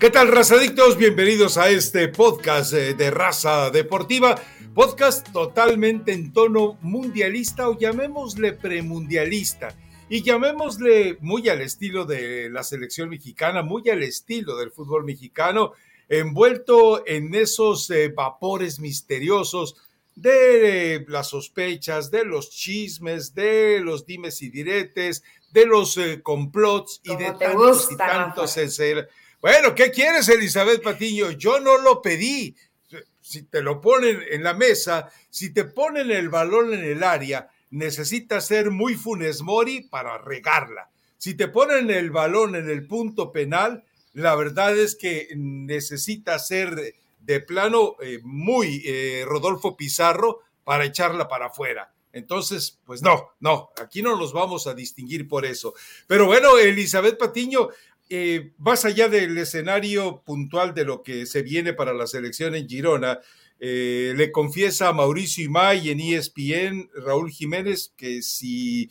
¿Qué tal, razadictos? Bienvenidos a este podcast eh, de Raza Deportiva, podcast totalmente en tono mundialista o llamémosle premundialista. Y llamémosle muy al estilo de la selección mexicana, muy al estilo del fútbol mexicano, envuelto en esos eh, vapores misteriosos de eh, las sospechas, de los chismes, de los dimes y diretes, de los complots y de tantos y tantos bueno, ¿qué quieres, Elizabeth Patiño? Yo no lo pedí. Si te lo ponen en la mesa, si te ponen el balón en el área, necesitas ser muy Funes Mori para regarla. Si te ponen el balón en el punto penal, la verdad es que necesitas ser de plano eh, muy eh, Rodolfo Pizarro para echarla para afuera. Entonces, pues no, no, aquí no nos vamos a distinguir por eso. Pero bueno, Elizabeth Patiño, eh, más allá del escenario puntual de lo que se viene para la selección en Girona, eh, le confiesa a Mauricio Imay en ESPN, Raúl Jiménez, que si,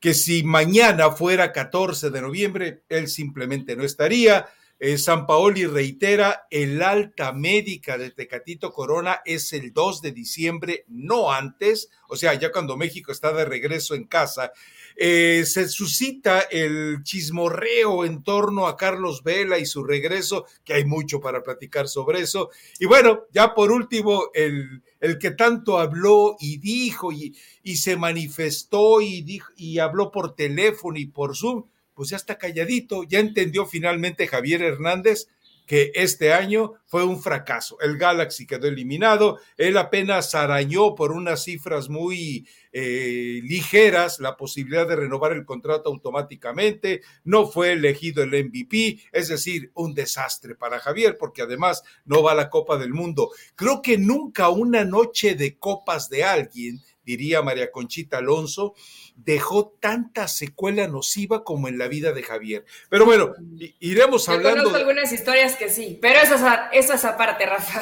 que si mañana fuera 14 de noviembre, él simplemente no estaría. Eh, San Paoli reitera, el alta médica de Tecatito Corona es el 2 de diciembre, no antes, o sea, ya cuando México está de regreso en casa. Eh, se suscita el chismorreo en torno a Carlos Vela y su regreso, que hay mucho para platicar sobre eso. Y bueno, ya por último, el, el que tanto habló y dijo y, y se manifestó y, dijo, y habló por teléfono y por Zoom, pues ya está calladito, ya entendió finalmente Javier Hernández que este año fue un fracaso. El Galaxy quedó eliminado, él apenas arañó por unas cifras muy eh, ligeras la posibilidad de renovar el contrato automáticamente, no fue elegido el MVP, es decir, un desastre para Javier, porque además no va a la Copa del Mundo. Creo que nunca una noche de copas de alguien, diría María Conchita Alonso, dejó tanta secuela nociva como en la vida de Javier. Pero bueno, iremos hablando. Conozco algunas historias que sí, pero eso es, aparte, Rafa.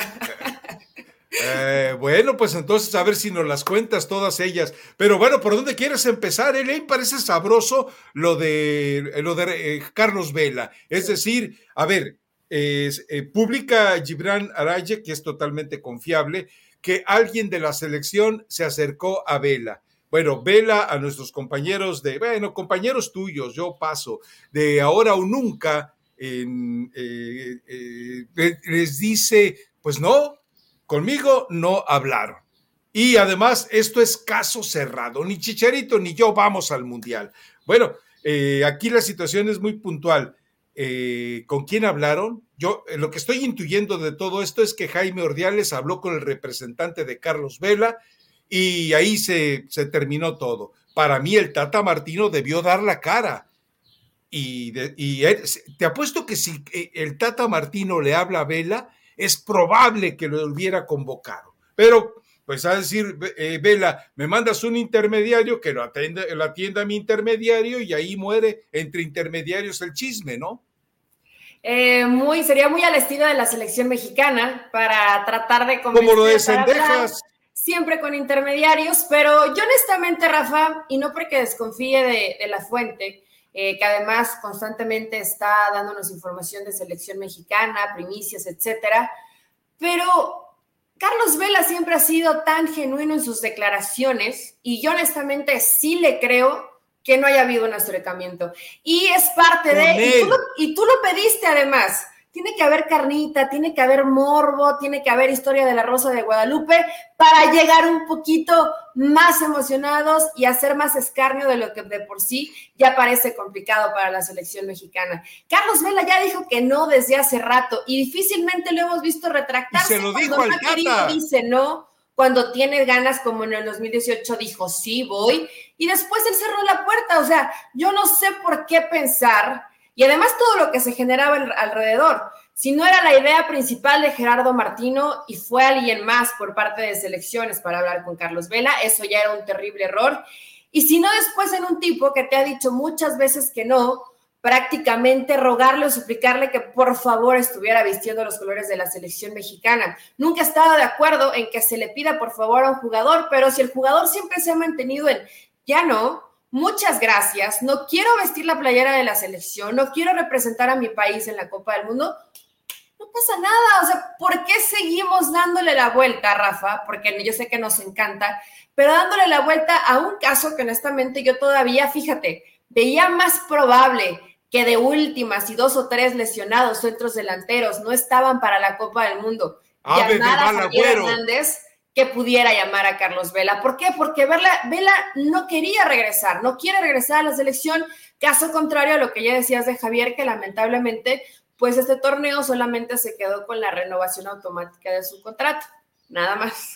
Eh, bueno, pues entonces a ver si nos las cuentas todas ellas. Pero bueno, ¿por dónde quieres empezar? Él parece sabroso lo de, lo de eh, Carlos Vela. Es decir, a ver, eh, publica Gibran Araye, que es totalmente confiable, que alguien de la selección se acercó a Vela bueno, vela a nuestros compañeros de, bueno, compañeros tuyos, yo paso, de ahora o nunca, eh, eh, les dice, pues no, conmigo no hablaron. Y además, esto es caso cerrado, ni Chicharito ni yo vamos al Mundial. Bueno, eh, aquí la situación es muy puntual. ¿Con quién hablaron? Yo lo que estoy intuyendo de todo esto es que Jaime Ordiales habló con el representante de Carlos Vela y ahí se, terminó todo. Para mí el Tata Martino debió dar la cara. Y, te apuesto que si eh, el Tata Martino le habla a Vela, es probable que lo hubiera convocado. Pero, pues a decir, eh, Vela, me mandas un intermediario que lo, atienda, lo atienda mi intermediario y ahí muere entre intermediarios el chisme, ¿no? Eh, muy, sería muy al estilo de la selección mexicana para tratar de Como lo de siempre con intermediarios, pero yo honestamente, Rafa, y no porque desconfíe de, la fuente, eh, que además constantemente está dándonos información de selección mexicana, primicias, etcétera, pero Carlos Vela siempre ha sido tan genuino en sus declaraciones y yo honestamente sí le creo que no haya habido un acercamiento. Y es parte de... y tú lo pediste además tiene que haber carnita, tiene que haber morbo, tiene que haber historia de la Rosa de Guadalupe para llegar un poquito más emocionados y hacer más escarnio de lo que de por sí ya parece complicado para la selección mexicana. Carlos Vela ya dijo que no desde hace rato y difícilmente lo hemos visto retractarse. se lo dijo al Cata. dice no, cuando tiene ganas, como en el 2018 dijo sí, voy, y después él cerró la puerta. O sea, yo no sé por qué pensar y además todo lo que se generaba alrededor. Si no era la idea principal de Gerardo Martino y fue alguien más por parte de selecciones para hablar con Carlos Vela, eso ya era un terrible error. Y si no después en un tipo que te ha dicho muchas veces que no, prácticamente rogarle o suplicarle que por favor estuviera vistiendo los colores de la selección mexicana. Nunca he estado de acuerdo en que se le pida por favor a un jugador, pero si el jugador siempre se ha mantenido en ya no, muchas gracias, no quiero vestir la playera de la selección, no quiero representar a mi país en la Copa del Mundo, pasa nada. O sea, ¿por qué seguimos dándole la vuelta, Rafa? Porque yo sé que nos encanta, pero dándole la vuelta a un caso que honestamente yo todavía, fíjate, veía más probable que de últimas y dos o tres lesionados centros delanteros no estaban para la Copa del Mundo. Llamar a Hernández que pudiera llamar a Carlos Vela. ¿Por qué? Porque Vela, Vela no quería regresar, no quiere regresar a la selección, caso contrario a lo que ya decías de Javier, que lamentablemente, pues este torneo solamente se quedó con la renovación automática de su contrato, nada más.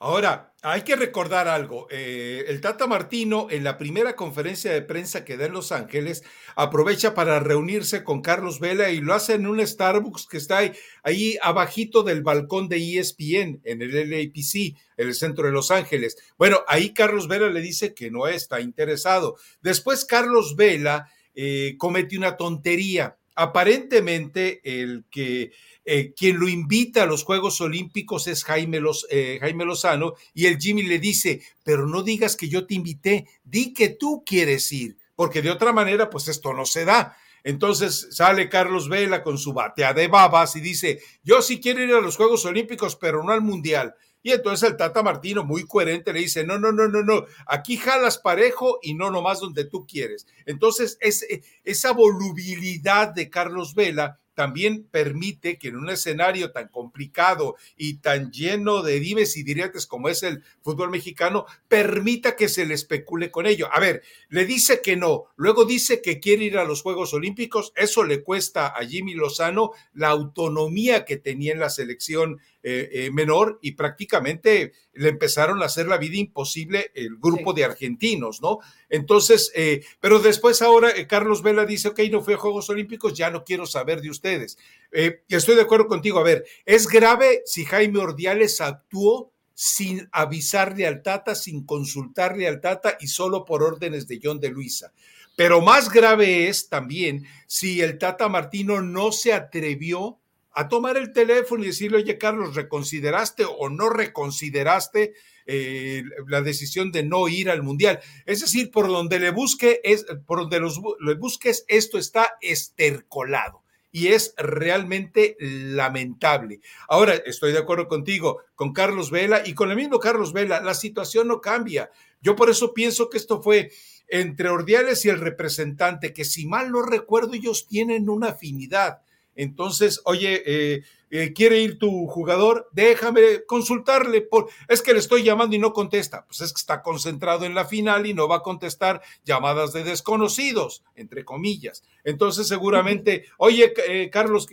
Ahora, hay que recordar algo. Eh, el Tata Martino, en la primera conferencia de prensa que da en Los Ángeles, aprovecha para reunirse con Carlos Vela y lo hace en un Starbucks que está ahí, abajito del balcón de ESPN, en el LAPC, en el centro de Los Ángeles. Bueno, ahí Carlos Vela le dice que no está interesado. Después Carlos Vela eh, comete una tontería. Aparentemente, el que eh, quien lo invita a los Juegos Olímpicos es Jaime, eh, Jaime Lozano y el Jimmy le dice, pero no digas que yo te invité, di que tú quieres ir, porque de otra manera, pues esto no se da. Entonces sale Carlos Vela con su batea de babas y dice, yo sí quiero ir a los Juegos Olímpicos, pero no al Mundial. Y entonces el Tata Martino, muy coherente, le dice, no, no, no, no, no, aquí jalas parejo y no nomás donde tú quieres. Entonces, es, esa volubilidad de Carlos Vela también permite que en un escenario tan complicado y tan lleno de dimes y diretes como es el fútbol mexicano, permita que se le especule con ello. A ver, le dice que no, luego dice que quiere ir a los Juegos Olímpicos, eso le cuesta a Jimmy Lozano la autonomía que tenía en la selección eh, eh, menor y prácticamente le empezaron a hacer la vida imposible el grupo de argentinos, ¿no? Entonces, eh, pero después ahora Carlos Vela dice, ok, no fue a Juegos Olímpicos, ya no quiero saber de ustedes. estoy de acuerdo contigo, a ver, es grave si Jaime Ordiales actuó sin avisarle al Tata, sin consultarle al Tata y solo por órdenes de John de Luisa. Pero más grave es también si el Tata Martino no se atrevió a tomar el teléfono y decirle, oye, Carlos, ¿reconsideraste o no reconsideraste eh, la decisión de no ir al Mundial? Es decir, por donde le busque, es, por donde los, le busques, esto está estercolado y es realmente lamentable. Ahora, estoy de acuerdo contigo, con Carlos Vela y con el mismo Carlos Vela, la situación no cambia. Yo por eso pienso que esto fue entre Ordiales y el representante, que si mal no recuerdo, ellos tienen una afinidad entonces, oye, eh, eh, ¿quiere ir tu jugador? Déjame consultarle. Por, es que le estoy llamando y no contesta. Pues es que está concentrado en la final y no va a contestar llamadas de desconocidos, entre comillas. Entonces, seguramente, oye, eh, Carlos,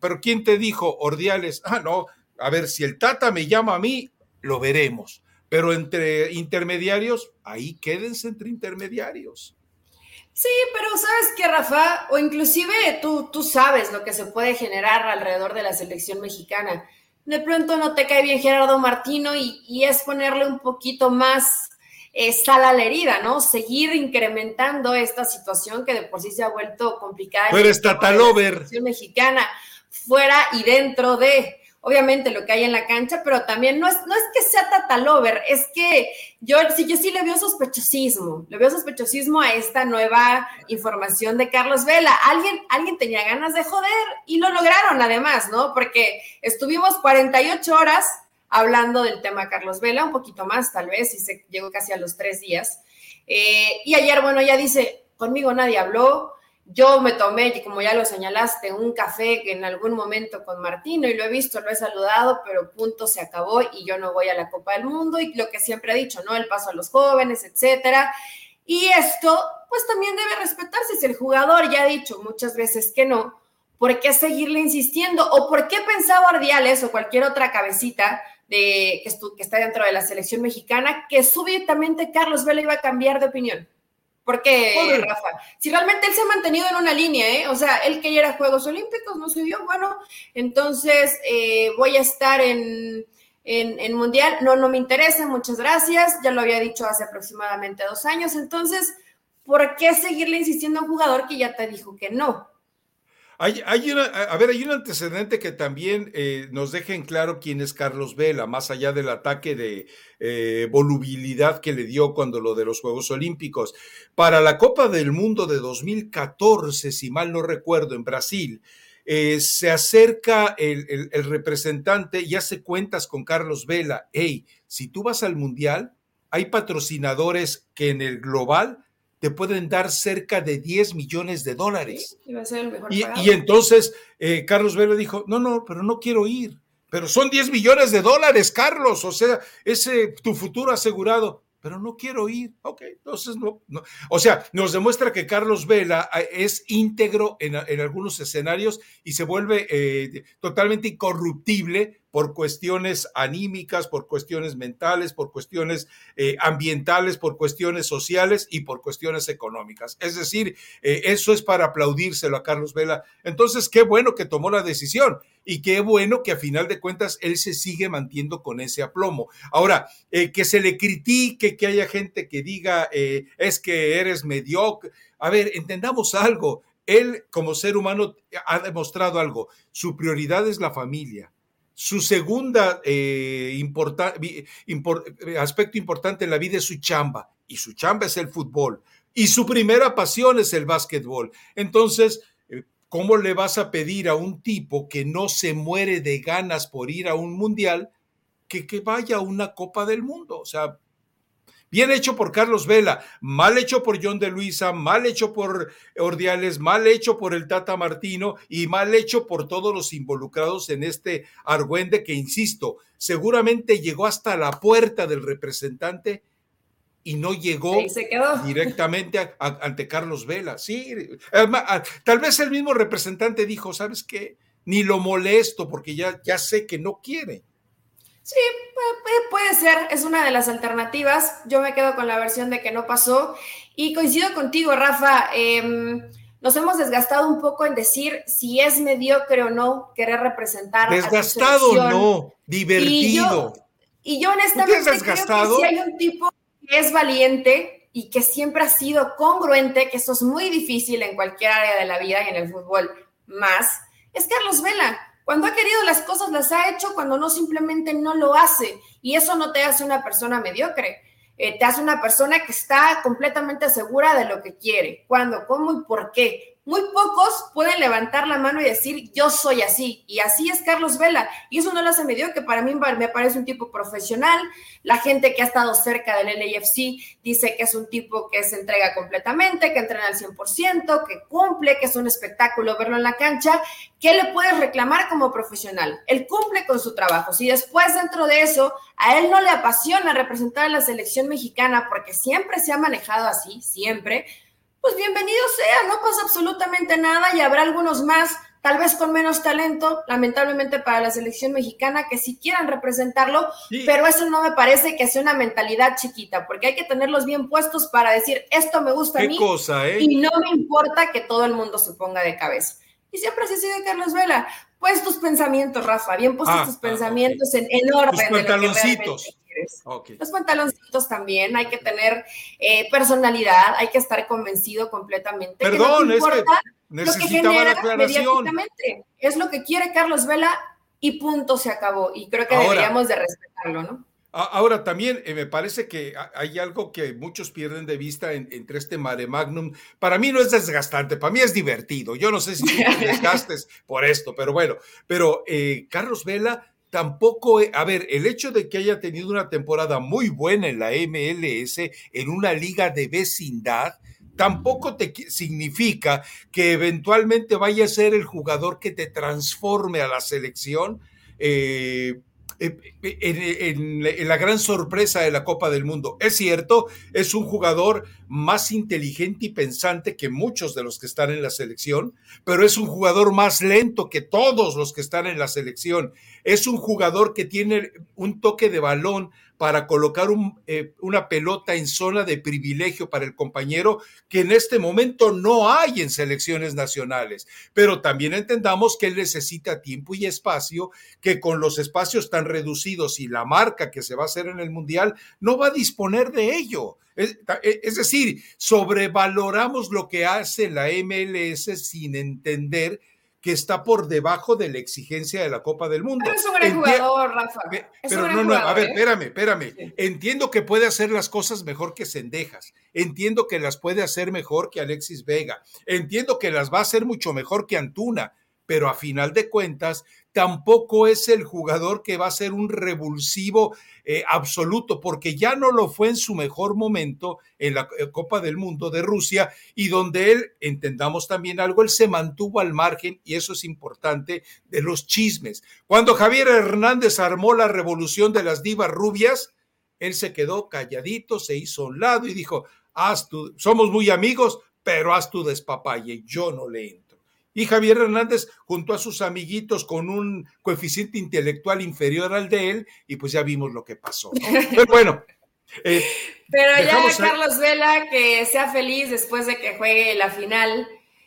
pero ¿quién te dijo, Ordiales? Ah, no, a ver, si el Tata me llama a mí, lo veremos. Pero entre intermediarios, ahí quédense entre intermediarios. Sí, pero sabes que Rafa, o inclusive tú, tú sabes lo que se puede generar alrededor de la selección mexicana. De pronto no te cae bien Gerardo Martino y, es ponerle un poquito más eh, sal a la herida, ¿no? Seguir incrementando esta situación que de por sí se ha vuelto complicada. Pero está La selección mexicana fuera y dentro de obviamente lo que hay en la cancha, pero también no es, no es que sea tatalover, es que yo sí, yo sí le veo sospechosismo, le veo sospechosismo a esta nueva información de Carlos Vela. Alguien, alguien tenía ganas de joder y lo lograron además, ¿no? Porque estuvimos 48 horas hablando del tema Carlos Vela, un poquito más tal vez, y se llegó casi a los tres días. Eh, y ayer, bueno, ya dice, conmigo nadie habló, yo me tomé, como ya lo señalaste, un café en algún momento con Martino y lo he visto, lo he saludado, pero punto se acabó y yo no voy a la Copa del Mundo y lo que siempre he dicho, ¿no? El paso a los jóvenes, etcétera. Y esto, pues también debe respetarse. Si el jugador ya ha dicho muchas veces que no, ¿por qué seguirle insistiendo? ¿O por qué pensaba Ardiales o cualquier otra cabecita de, que, que está dentro de la selección mexicana que súbitamente Carlos Vela iba a cambiar de opinión? Porque, Rafa, si realmente él se ha mantenido en una línea, ¿eh? O sea, él que ya era Juegos Olímpicos, no se dio, bueno, entonces eh, voy a estar en, en, Mundial, no, no me interesa, muchas gracias, ya lo había dicho hace aproximadamente dos años, entonces, ¿por qué seguirle insistiendo a un jugador que ya te dijo que no? Hay, a ver, hay un antecedente que también eh, nos deja en claro quién es Carlos Vela, más allá del ataque de eh, volubilidad que le dio cuando lo de los Juegos Olímpicos. Para la Copa del Mundo de 2014, si mal no recuerdo, en Brasil, eh, se acerca el, representante y hace cuentas con Carlos Vela. Hey, si tú vas al Mundial, hay patrocinadores que en el global te pueden dar cerca de 10 millones de dólares. y, entonces eh, Carlos Vela dijo, no, no, pero no quiero ir. Pero son 10 millones de dólares, Carlos. O sea, ese tu futuro asegurado pero no quiero ir. Ok, entonces no, O sea, nos demuestra que Carlos Vela ah, es íntegro en, algunos escenarios y se vuelve eh, totalmente incorruptible por cuestiones anímicas, por cuestiones mentales, por cuestiones eh, ambientales, por cuestiones sociales y por cuestiones económicas. Es decir, eh, eso es para aplaudírselo a Carlos Vela. Entonces, qué bueno que tomó la decisión y qué bueno que a final de cuentas él se sigue manteniendo con ese aplomo. Ahora, eh, que se le critique, que haya gente que diga, es que eres mediocre. A ver, entendamos algo. Él como ser humano ha demostrado algo. Su prioridad es la familia su segunda eh, eh, aspecto importante en la vida es su chamba, y su chamba es el fútbol, y su primera pasión es el básquetbol. Entonces, eh, ¿cómo le vas a pedir a un tipo que no se muere de ganas por ir a un mundial que, que vaya a una Copa del Mundo? O sea, Bien hecho por Carlos Vela, mal hecho por John de Luisa, mal hecho por Ordiales, mal hecho por el Tata Martino y mal hecho por todos los involucrados en este argüende que, insisto, seguramente llegó hasta la puerta del representante y no llegó directamente ante Carlos Vela. Sí, tal vez el mismo representante dijo, ¿sabes qué? Ni lo molesto porque ya, ya sé que no quiere. Sí, puede ser, es una de las alternativas. Yo me quedo con la versión de que no pasó y coincido contigo, Rafa. Em, nos hemos desgastado un poco en decir si es mediocre o no querer representar. Desgastado o no, divertido. Y yo, honestamente creo que si hay un tipo que es valiente y que siempre ha sido congruente, que eso es muy difícil en cualquier área de la vida y en el fútbol más, es Carlos Vela cuando ha querido las cosas las ha hecho, cuando no simplemente no lo hace. Y eso no te hace una persona mediocre. Eh, te hace una persona que está completamente segura de lo que quiere, cuándo, cómo y por qué muy pocos pueden levantar la mano y decir, yo soy así. Y así es Carlos Vela. Y eso no lo hace medio, que para mí me parece un tipo profesional. La gente que ha estado cerca del LAFC dice que es un tipo que se entrega completamente, que entrena al 100%, que cumple, que es un espectáculo verlo en la cancha. ¿Qué le puedes reclamar como profesional? Él cumple con su trabajo. Si después dentro de eso a él no le apasiona representar a la selección mexicana porque siempre se ha manejado así, siempre, pues bienvenido sea, no pasa absolutamente nada y habrá algunos más, tal vez con menos talento, lamentablemente para la selección mexicana, que sí quieran representarlo, pero eso no me parece que sea una mentalidad chiquita, porque hay que tenerlos bien puestos para decir, esto me gusta a mí eh? y no me importa que todo el mundo se ponga de cabeza. Y siempre así sigue Carlos Vela. Pues tus pensamientos, Rafa, bien puestos ah, tus ah, pensamientos en, orden. Tus pantaloncitos. Los pantaloncitos también, hay que tener eh, personalidad, hay que estar convencido completamente. Perdón, es que necesitaba la aclaración. Es lo que quiere Carlos Vela y punto, se acabó. Y creo que deberíamos de respetarlo, ¿no? Ahora, también eh, me parece que hay algo que muchos pierden de vista entre este mare magnum. Para mí no es desgastante, para mí es divertido. Yo no sé si te desgastes por esto, pero bueno. Pero eh, Carlos Vela tampoco, a ver, el hecho de que haya tenido una temporada muy buena en la MLS, en una liga de vecindad, tampoco te significa que eventualmente vaya a ser el jugador que te transforme a la selección. Eh, eh, en, la gran sorpresa de la Copa del Mundo. Es cierto, es un jugador más inteligente y pensante que muchos de los que están en la selección, pero es un jugador más lento que todos los que están en la selección. Es un jugador que tiene un toque de balón para colocar eh, una pelota en zona de privilegio para el compañero que en este momento no hay en selecciones nacionales. Pero también entendamos que él necesita tiempo y espacio, que con los espacios tan reducidos y la marca que se va a hacer en el Mundial, no va a disponer de ello. Es, es decir, sobrevaloramos lo que hace la MLS sin entender que está por debajo de la exigencia de la Copa del Mundo. Pero es un gran jugador, Rafa. pero no, no, a ver, ¿eh? espérame, espérame. Entiendo que puede hacer las cosas mejor que Sendejas. Entiendo que las puede hacer mejor que Alexis Vega. Entiendo que las va a hacer mucho mejor que Antuna. pero a final de cuentas tampoco es el jugador que va a ser un revulsivo eh, absoluto, porque ya no lo fue en su mejor momento en la eh, Copa del Mundo de Rusia y donde él, entendamos también algo, él se mantuvo al margen y eso es importante de los chismes. Cuando Javier Hernández armó la revolución de las divas rubias, él se quedó calladito, se hizo a un lado y dijo, haz tú, somos muy amigos, pero haz tu despapalle, yo no le. Y Javier Hernández junto a sus amiguitos con un coeficiente intelectual inferior al de él, y pues ya vimos lo que pasó. Pero bueno. Eh, Pero ya Carlos Vela, que sea feliz después de que juegue la final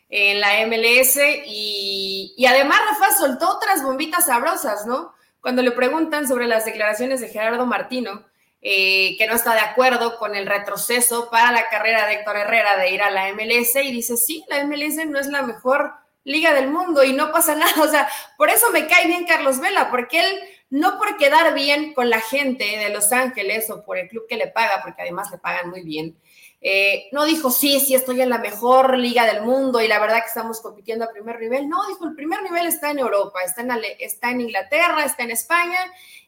en la MLS y, y además Rafa soltó otras bombitas sabrosas, ¿no? Cuando le preguntan sobre las declaraciones de Gerardo Martino, eh, que no está de acuerdo con el retroceso para la carrera de Héctor Herrera de ir a la MLS y dice, sí, la MLS no es la mejor liga del mundo y no pasa nada. O sea, por eso me cae bien Carlos Vela, porque él, no por quedar bien con la gente de Los Ángeles o por el club que le paga, porque además le pagan muy bien, eh, no dijo, sí, sí, estoy en la mejor liga del mundo y la verdad que estamos compitiendo a primer nivel. No, dijo, el primer nivel está en Europa, está en, está en Inglaterra, está en España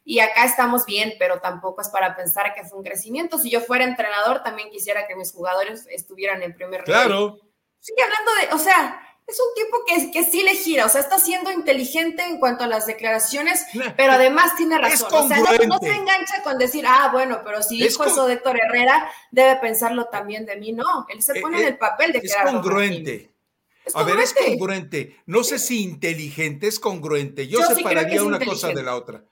y acá estamos bien, pero tampoco es para pensar que fue un crecimiento. Si yo fuera entrenador, también quisiera que mis jugadores estuvieran en primer nivel. Claro. Sigue hablando de, o sea, es un tipo que, que sí le gira, o sea, está siendo inteligente en cuanto a las declaraciones, pero además tiene razón. O sea, no, se engancha con decir, ah, bueno, pero si dijo eso de Héctor Herrera, debe pensarlo también de mí. No, él se eh, pone en eh, el papel de que Es congruente. a ver, es congruente. No sé si inteligente, es congruente. Yo, separaría una cosa de la otra.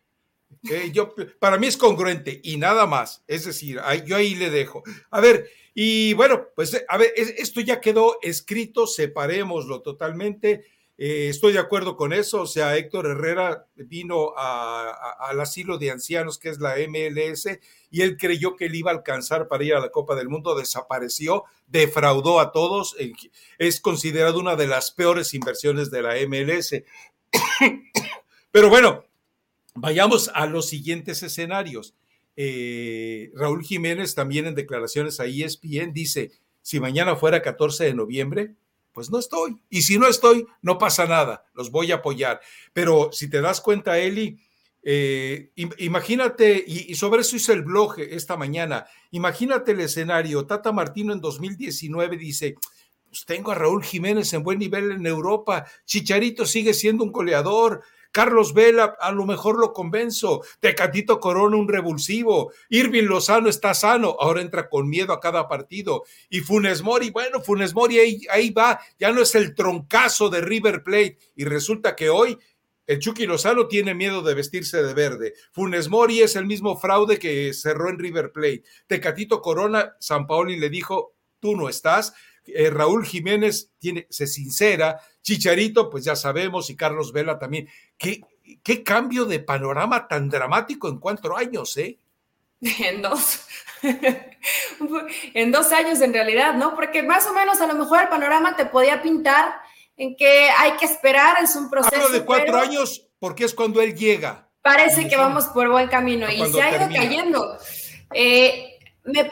Eh, yo, para mí es congruente y nada más. Es decir, yo ahí le dejo. A ver, y bueno, pues a ver, esto ya quedó escrito, separémoslo totalmente. Eh, estoy de acuerdo con eso. O sea, Héctor Herrera vino al asilo de ancianos, que es la MLS, y él creyó que él iba a alcanzar para ir a la Copa del Mundo, desapareció, defraudó a todos. Es considerado una de las peores inversiones de la MLS. Pero bueno, vayamos a los siguientes escenarios. Eh, Raúl Jiménez también en declaraciones a ESPN dice, si mañana fuera 14 de noviembre, pues no estoy. Y si no estoy, no pasa nada, los voy a apoyar. Pero si te das cuenta, Eli, eh, imagínate, y, sobre eso hice el blog esta mañana, imagínate el escenario, Tata Martino en 2019 dice, pues tengo a Raúl Jiménez en buen nivel en Europa, Chicharito sigue siendo un goleador, Carlos Vela, a lo mejor lo convenzo. Tecatito Corona, un revulsivo. Irving Lozano está sano, ahora entra con miedo a cada partido. Y Funes Mori, bueno, Funes Mori ahí, ahí va, ya no es el troncazo de River Plate. Y resulta que hoy el Chucky Lozano tiene miedo de vestirse de verde. Funes Mori es el mismo fraude que cerró en River Plate. Tecatito Corona, San Paoli le dijo, tú no estás. Eh, Raúl Jiménez tiene, se sincera, Chicharito, pues ya sabemos, y Carlos Vela también. ¿Qué, qué cambio de panorama tan dramático en cuatro años, eh? En dos. en dos años en realidad, ¿no? Porque más o menos a lo mejor el panorama te podía pintar en que hay que esperar, es un proceso. Hablo de cuatro años porque es cuando él llega. Parece que vamos por buen camino y se ha ido cayendo. Eh, me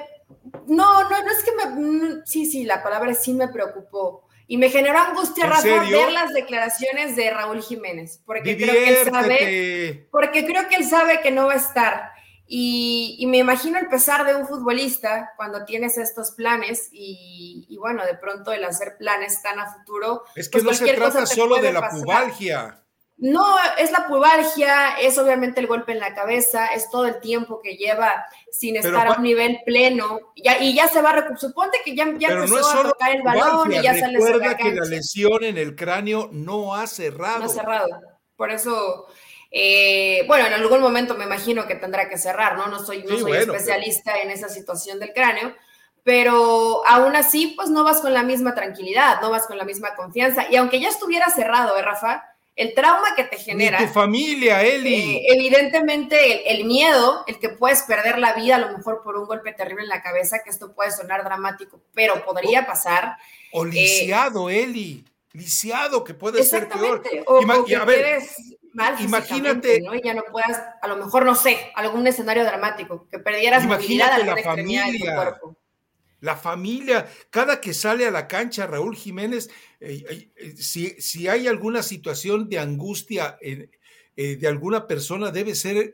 no, no, no es que me. Mm, sí, sí, la palabra sí me preocupó. Y me generó angustia, Rafa, ver las declaraciones de Raúl Jiménez. Porque creo que él sabe. Porque creo que él sabe que no va a estar. Y, me imagino el pesar de un futbolista cuando tienes estos planes y, bueno, de pronto el hacer planes tan a futuro. Es que pues no se trata solo de la pubalgia. No, es la pubalgia, es obviamente el golpe en la cabeza, es todo el tiempo que lleva sin estar a un nivel pleno. Ya, y ya se va a suponte que ya, ya empezó a tocar el balón y ya se le Recuerda que la lesión en el cráneo no ha cerrado. No ha cerrado. Por eso, eh, bueno, en algún momento me imagino que tendrá que cerrar, ¿no? No soy, no soy especialista en esa situación del cráneo, pero aún así, pues no vas con la misma tranquilidad, no vas con la misma confianza. Y aunque ya estuviera cerrado, ¿eh, Rafa? El trauma que te genera. tu familia, Eli. Eh, evidentemente, el, miedo, el que puedes perder la vida, a lo mejor por un golpe terrible en la cabeza, que esto puede sonar dramático, pero podría pasar. O eh, lisiado, Eli. Lisiado, que puede ser peor. O, que a ver, mal imagínate. ¿no? Y ya no puedas, a lo mejor, no sé, algún escenario dramático, que perdieras movilidad a la familia, de tu cuerpo la familia, cada que sale a la cancha Raúl Jiménez, eh, eh, si, si, hay alguna situación de angustia de alguna persona, debe ser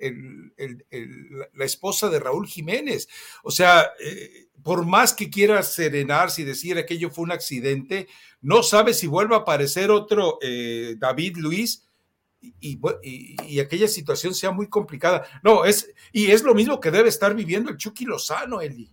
la esposa de Raúl Jiménez. O sea, por más que quiera serenarse y decir aquello fue un accidente, no sabe si vuelve a aparecer otro David Luis y, aquella situación sea muy complicada. No, es, y es lo mismo que debe estar viviendo el Chucky Lozano, Eli.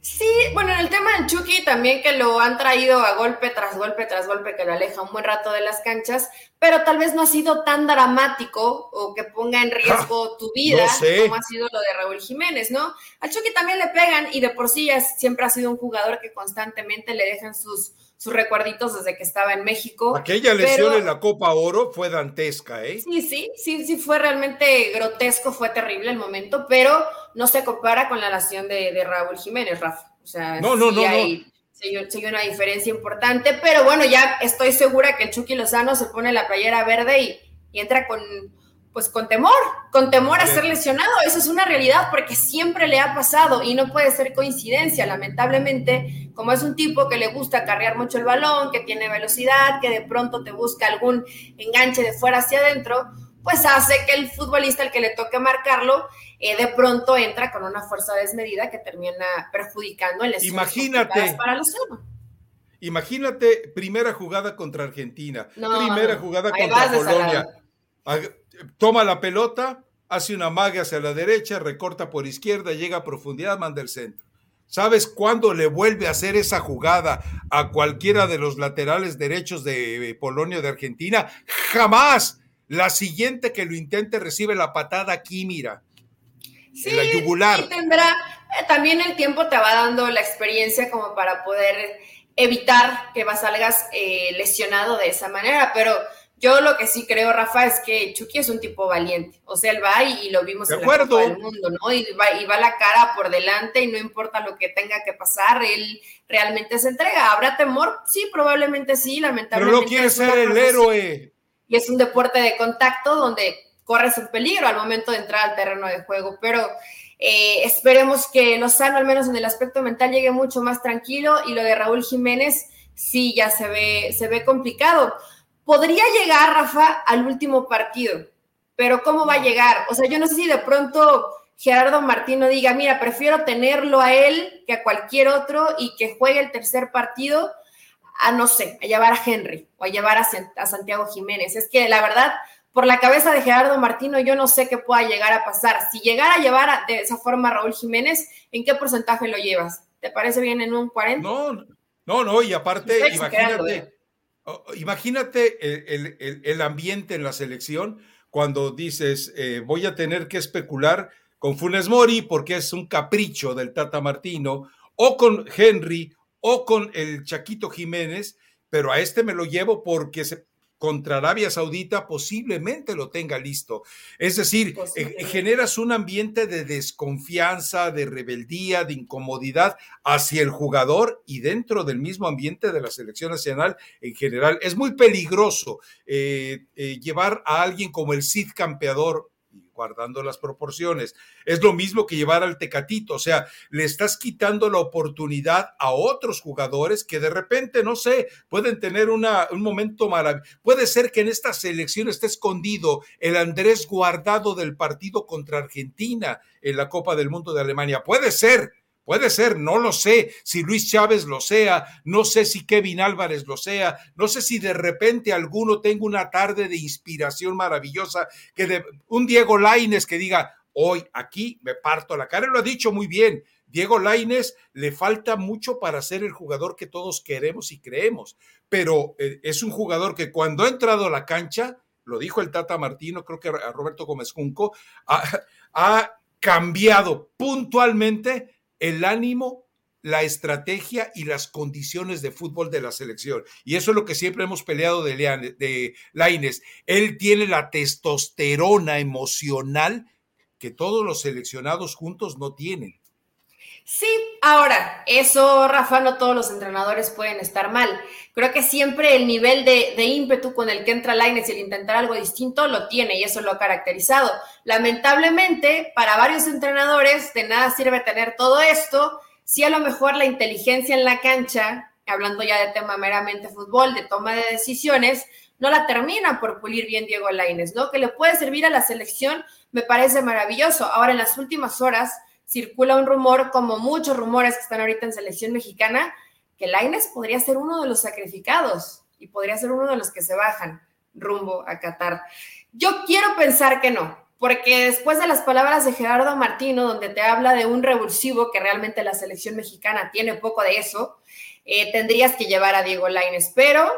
Sí, bueno, en el tema del Chucky también que lo han traído a golpe tras golpe tras golpe que lo aleja un buen rato de las canchas, pero tal vez no ha sido tan dramático o que ponga en riesgo tu vida como ha sido lo de Raúl Jiménez, ¿no? Al Chucky también le pegan y de por sí siempre ha sido un jugador que constantemente le dejan sus sus recuerditos desde que estaba en México. Aquella lesión en la Copa Oro fue dantesca, ¿eh? Sí, sí, sí, sí, fue realmente grotesco, fue terrible el momento, pero no se compara con la lesión de, Raúl Jiménez, Rafa. O sea, no, no, no, hay, no. una diferencia importante, pero bueno, ya estoy segura que el Chucky Lozano se pone la playera verde y, y entra con pues con temor, con temor a ser lesionado. Eso es una realidad porque siempre le ha pasado y no puede ser coincidencia. Lamentablemente, como es un tipo que le gusta carrear mucho el balón, que tiene velocidad, que de pronto te busca algún enganche de fuera hacia adentro, pues hace que el futbolista al que le toque marcarlo, eh, de pronto entra con una fuerza desmedida que termina perjudicando el Imagínate. para los Imagínate, primera jugada contra Argentina, primera jugada contra Polonia toma la pelota, hace una magia hacia la derecha, recorta por izquierda, llega a profundidad, manda el centro. ¿Sabes cuándo le vuelve a hacer esa jugada a cualquiera de los laterales derechos de Polonia o de Argentina? Jamás. La siguiente que lo intente recibe la patada aquí, mira. Sí, la yugular. Tendrá, eh, también el tiempo te va dando la experiencia como para poder evitar que salgas eh, lesionado de esa manera, pero yo lo que sí creo, Rafa, es que Chucky es un tipo valiente. O sea, él va y, lo vimos en la Copa del Mundo, ¿no? Y va, y va la cara por delante y no importa lo que tenga que pasar, él realmente se entrega. ¿Habrá temor? Sí, probablemente sí, lamentablemente. Pero no quiere ser el héroe. Y es un deporte de contacto donde corres un peligro al momento de entrar al terreno de juego. Pero eh, esperemos que Lozano, al menos en el aspecto mental, llegue mucho más tranquilo. Y lo de Raúl Jiménez, sí, ya se ve, se ve complicado podría llegar, Rafa, al último partido, pero ¿cómo va a llegar? O sea, yo no sé si de pronto Gerardo Martino diga, mira, prefiero tenerlo a él que a cualquier otro y que juegue el tercer partido a, no sé, a llevar a Henry o a llevar a, Santiago Jiménez. Es que la verdad, por la cabeza de Gerardo Martino, yo no sé qué pueda llegar a pasar. Si llegara a llevar de esa forma a Raúl Jiménez, ¿en qué porcentaje lo llevas? ¿Te parece bien en un 40? No, no, no, y aparte, imagínate ¿eh? Imagínate el, ambiente en la selección cuando dices, eh, voy a tener que especular con Funes Mori porque es un capricho del Tata Martino, o con Henry, o con el Chaquito Jiménez, pero a este me lo llevo porque se, contra Arabia Saudita posiblemente lo tenga listo. Es decir, eh, generas un ambiente de desconfianza, de rebeldía, de incomodidad hacia el jugador y dentro del mismo ambiente de la selección nacional en general. Es muy peligroso eh, eh, llevar a alguien como el Cid campeador guardando las proporciones. Es lo mismo que llevar al Tecatito, o sea, le estás quitando la oportunidad a otros jugadores que de repente, no sé, pueden tener una, un momento maravilloso. Puede ser que en esta selección esté escondido el Andrés Guardado del partido contra Argentina en la Copa del Mundo de Alemania. Puede ser, Puede ser, no lo sé si Luis Chávez lo sea, no sé si Kevin Álvarez lo sea, no sé si de repente alguno tenga una tarde de inspiración maravillosa, que un Diego Laines que diga, hoy aquí me parto la cara, lo ha dicho muy bien. Diego Laines le falta mucho para ser el jugador que todos queremos y creemos, pero eh, es un jugador que cuando ha entrado a la cancha, lo dijo el Tata Martino, creo que a Roberto Gómez Junco, ha cambiado puntualmente el ánimo, la estrategia y las condiciones de fútbol de la selección. Y eso es lo que siempre hemos peleado de, de Laines. Él tiene la testosterona emocional que todos los seleccionados juntos no tienen. Sí, ahora, eso, Rafa, no todos los entrenadores pueden estar mal. Creo que siempre el nivel de, ímpetu con el que entra Laines y el intentar algo distinto lo tiene y eso lo ha caracterizado. Lamentablemente, para varios entrenadores, de nada sirve tener todo esto sí a lo mejor la inteligencia en la cancha, hablando ya de tema meramente fútbol, de toma de decisiones, no la termina por pulir bien Diego Laines, ¿no? Que le puede servir a la selección, me parece maravilloso. Ahora, en las últimas horas circula un rumor, como muchos rumores que están ahorita en selección mexicana, que Laines podría ser uno de los sacrificados y podría ser uno de los que se bajan rumbo a Qatar. Yo quiero pensar que no, porque después de las palabras de Gerardo Martino, donde te habla de un revulsivo, que realmente la selección mexicana tiene poco de eso, eh, tendrías que llevar a Diego Laines, pero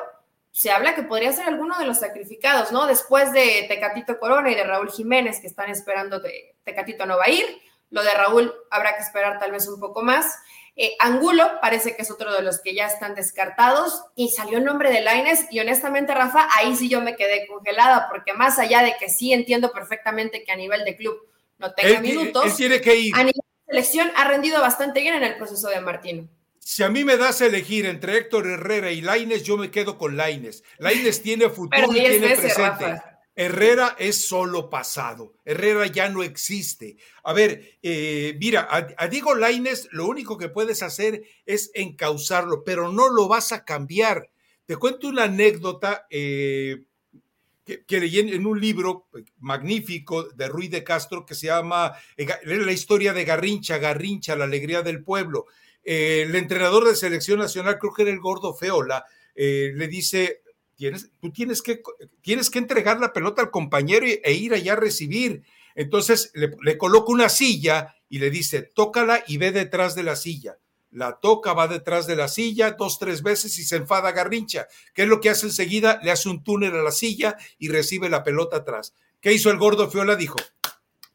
se habla que podría ser alguno de los sacrificados, ¿no? Después de Tecatito Corona y de Raúl Jiménez, que están esperando, de, Tecatito no va a ir, lo de Raúl habrá que esperar tal vez un poco más. Eh, Angulo parece que es otro de los que ya están descartados y salió el nombre de Laines y honestamente Rafa, ahí sí yo me quedé congelada porque más allá de que sí entiendo perfectamente que a nivel de club no tenga minutos, tiene que ir. a nivel de selección ha rendido bastante bien en el proceso de Martino. Si a mí me das a elegir entre Héctor Herrera y Laines, yo me quedo con Laines. Laines tiene futuro y tiene presente. Herrera es solo pasado. Herrera ya no existe. A ver, eh, mira, a, Diego Laines lo único que puedes hacer es encauzarlo, pero no lo vas a cambiar. Te cuento una anécdota eh, que, leí en, un libro magnífico de Ruiz de Castro que se llama eh, La historia de Garrincha, Garrincha, la alegría del pueblo. el entrenador de selección nacional, creo que era el gordo Feola, le dice, tienes, tú tienes que, tienes que entregar la pelota al compañero e ir allá a recibir. Entonces le, le coloca una silla y le dice, tócala y ve detrás de la silla. La toca, va detrás de la silla dos, tres veces y se enfada Garrincha. ¿Qué es lo que hace enseguida? Le hace un túnel a la silla y recibe la pelota atrás. ¿Qué hizo el gordo Fiola? Dijo,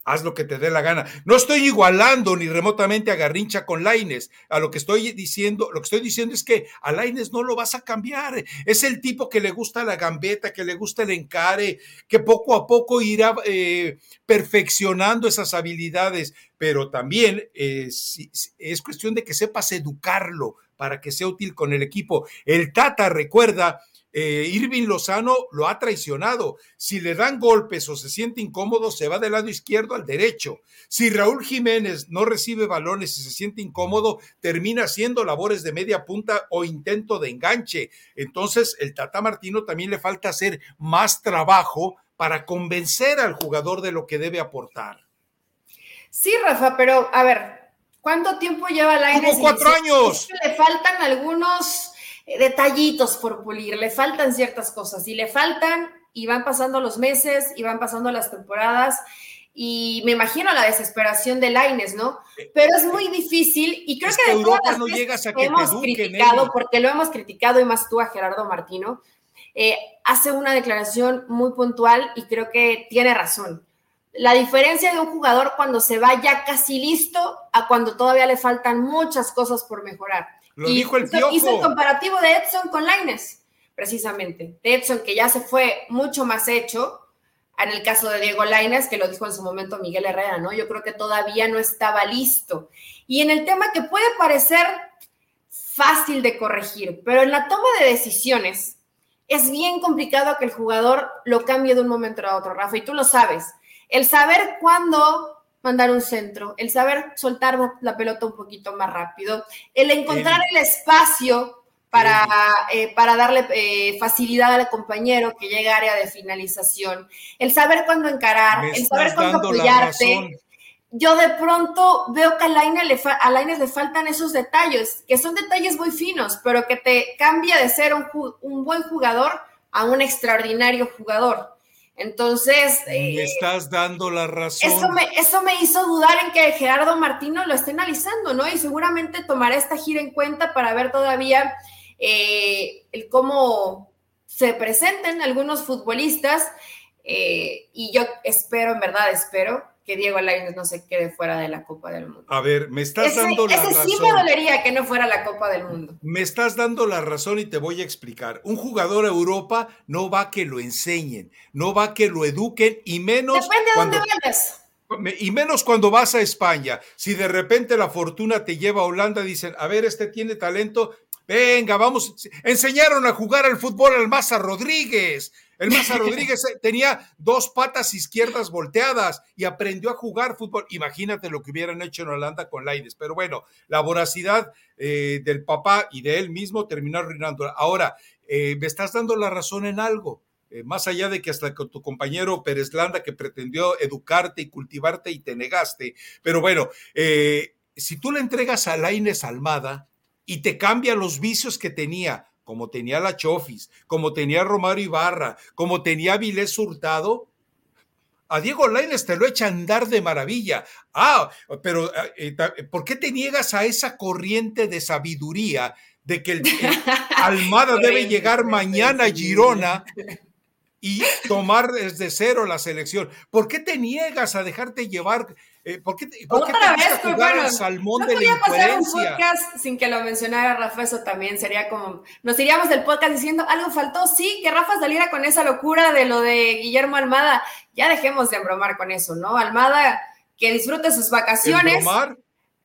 haz lo que te dé la gana. No estoy igualando ni remotamente a Garrincha con Laines. A lo que estoy diciendo, lo que estoy diciendo es que a Laines no lo vas a cambiar. Es el tipo que le gusta la gambeta, que le gusta el encare, que poco a poco irá eh, perfeccionando esas habilidades. Pero también eh, es cuestión de que sepas educarlo para que sea útil con el equipo. El Tata recuerda eh, Irving Lozano lo ha traicionado. Si le dan golpes o se siente incómodo, se va del lado izquierdo al derecho. Si Raúl Jiménez no recibe balones y se siente incómodo, termina haciendo labores de media punta o intento de enganche. Entonces, el Tata Martino también le falta hacer más trabajo para convencer al jugador de lo que debe aportar. Sí, Rafa, pero a ver, ¿cuánto tiempo lleva la Como cuatro años. le faltan algunos detallitos por pulir, le faltan ciertas cosas y le faltan y van pasando los meses y van pasando las temporadas y me imagino la desesperación de Laines, ¿no? Pero es muy difícil y creo que, de Europa no llegas a que hemos criticado, porque lo hemos criticado y más tú a Gerardo Martino, eh, hace una declaración muy puntual y creo que tiene razón. La diferencia de un jugador cuando se va ya casi listo a cuando todavía le faltan muchas cosas por mejorar. Lo dijo el Piojo. Hizo el comparativo de Edson con Laines, precisamente. De Edson, que ya se fue mucho más hecho, en el caso de Diego Laines, que lo dijo en su momento Miguel Herrera, ¿no? Yo creo que todavía no estaba listo. Y en el tema que puede parecer fácil de corregir, pero en la toma de decisiones es bien complicado que el jugador lo cambie de un momento a otro, Rafa, y tú lo sabes. El saber cuándo mandar un centro, el saber soltar la pelota un poquito más rápido, el encontrar el espacio para, eh, para darle eh, facilidad al compañero que llegue a área de finalización, el saber cuándo encarar, el saber cuándo apoyarte. Yo de pronto veo que a Lainez le, le faltan esos detalles, que son detalles muy finos, pero que te cambia de ser un, un buen jugador a un extraordinario jugador. Entonces. Me eh, estás dando la razón. Eso me, eso me hizo dudar en que Gerardo Martino lo esté analizando, ¿no? Y seguramente tomará esta gira en cuenta para ver todavía eh, el cómo se presenten algunos futbolistas. Eh, y yo espero, en verdad, espero que Diego Lainez no se quede fuera de la Copa del Mundo. A ver, me estás dando la razón. Ese sí me dolería que no fuera la Copa del Mundo. Me estás dando la razón y te voy a explicar. Un jugador a Europa no va a que lo enseñen, no va a que lo eduquen y menos. Depende de dónde vayas. Y menos cuando vas a España. Si de repente la fortuna te lleva a Holanda, dicen, a ver, este tiene talento, Venga, vamos. Enseñaron a jugar al fútbol al Maza Rodríguez. El Maza Rodríguez eh, tenía dos patas izquierdas volteadas y aprendió a jugar fútbol. Imagínate lo que hubieran hecho en Holanda con Laides. Pero bueno, la voracidad eh, del papá y de él mismo terminó arruinando. Ahora, eh, me estás dando la razón en algo. más allá de que hasta con tu compañero Pérez Landa que pretendió educarte y cultivarte y te negaste. Pero bueno, si tú le entregas a Laines Almada y te cambia los vicios que tenía, como tenía la Chofis, como tenía Romario Ibarra, como tenía Vilés Hurtado, a Diego Laines te lo echa a andar de maravilla. Ah, pero eh, eh, ¿por qué te niegas a esa corriente de sabiduría de que el, Almada debe llegar mañana a Girona y tomar desde cero la selección? ¿Por qué te niegas a dejarte llevar eh, ¿Por qué, te, Otra vez, pero bueno, salmón no podía pasar un podcast sin que lo mencionara Rafa, eso también sería como, nos iríamos del podcast diciendo, algo faltó, sí, que Rafa saliera con esa locura de lo de Guillermo Almada, ya dejemos de embromar con eso, ¿no? Almada, que disfrute sus vacaciones,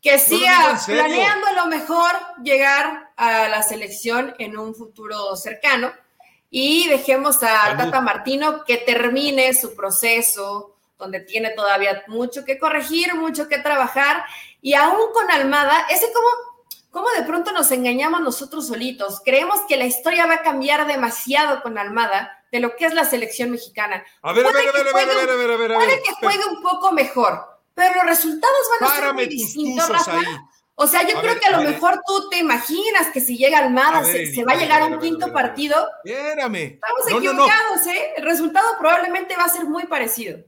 que siga planeando a lo mejor llegar a la selección en un futuro cercano. Y dejemos a Tata Martino que termine su proceso, donde tiene todavía mucho que corregir, mucho que trabajar, y aún con Almada, ese como, como de pronto nos engañamos nosotros solitos, creemos que la historia va a cambiar demasiado con Almada de lo que es la selección mexicana. A ver, a ver, a ver, a ver, a ver, a ver, Puede que juegue un poco mejor, pero los resultados van a ser muy distintos, O sea, yo creo que a lo mejor tú te imaginas que si llega Almada se, va a llegar a un quinto partido. Espérame. Estamos equivocados, ¿eh? El resultado probablemente va a ser muy parecido.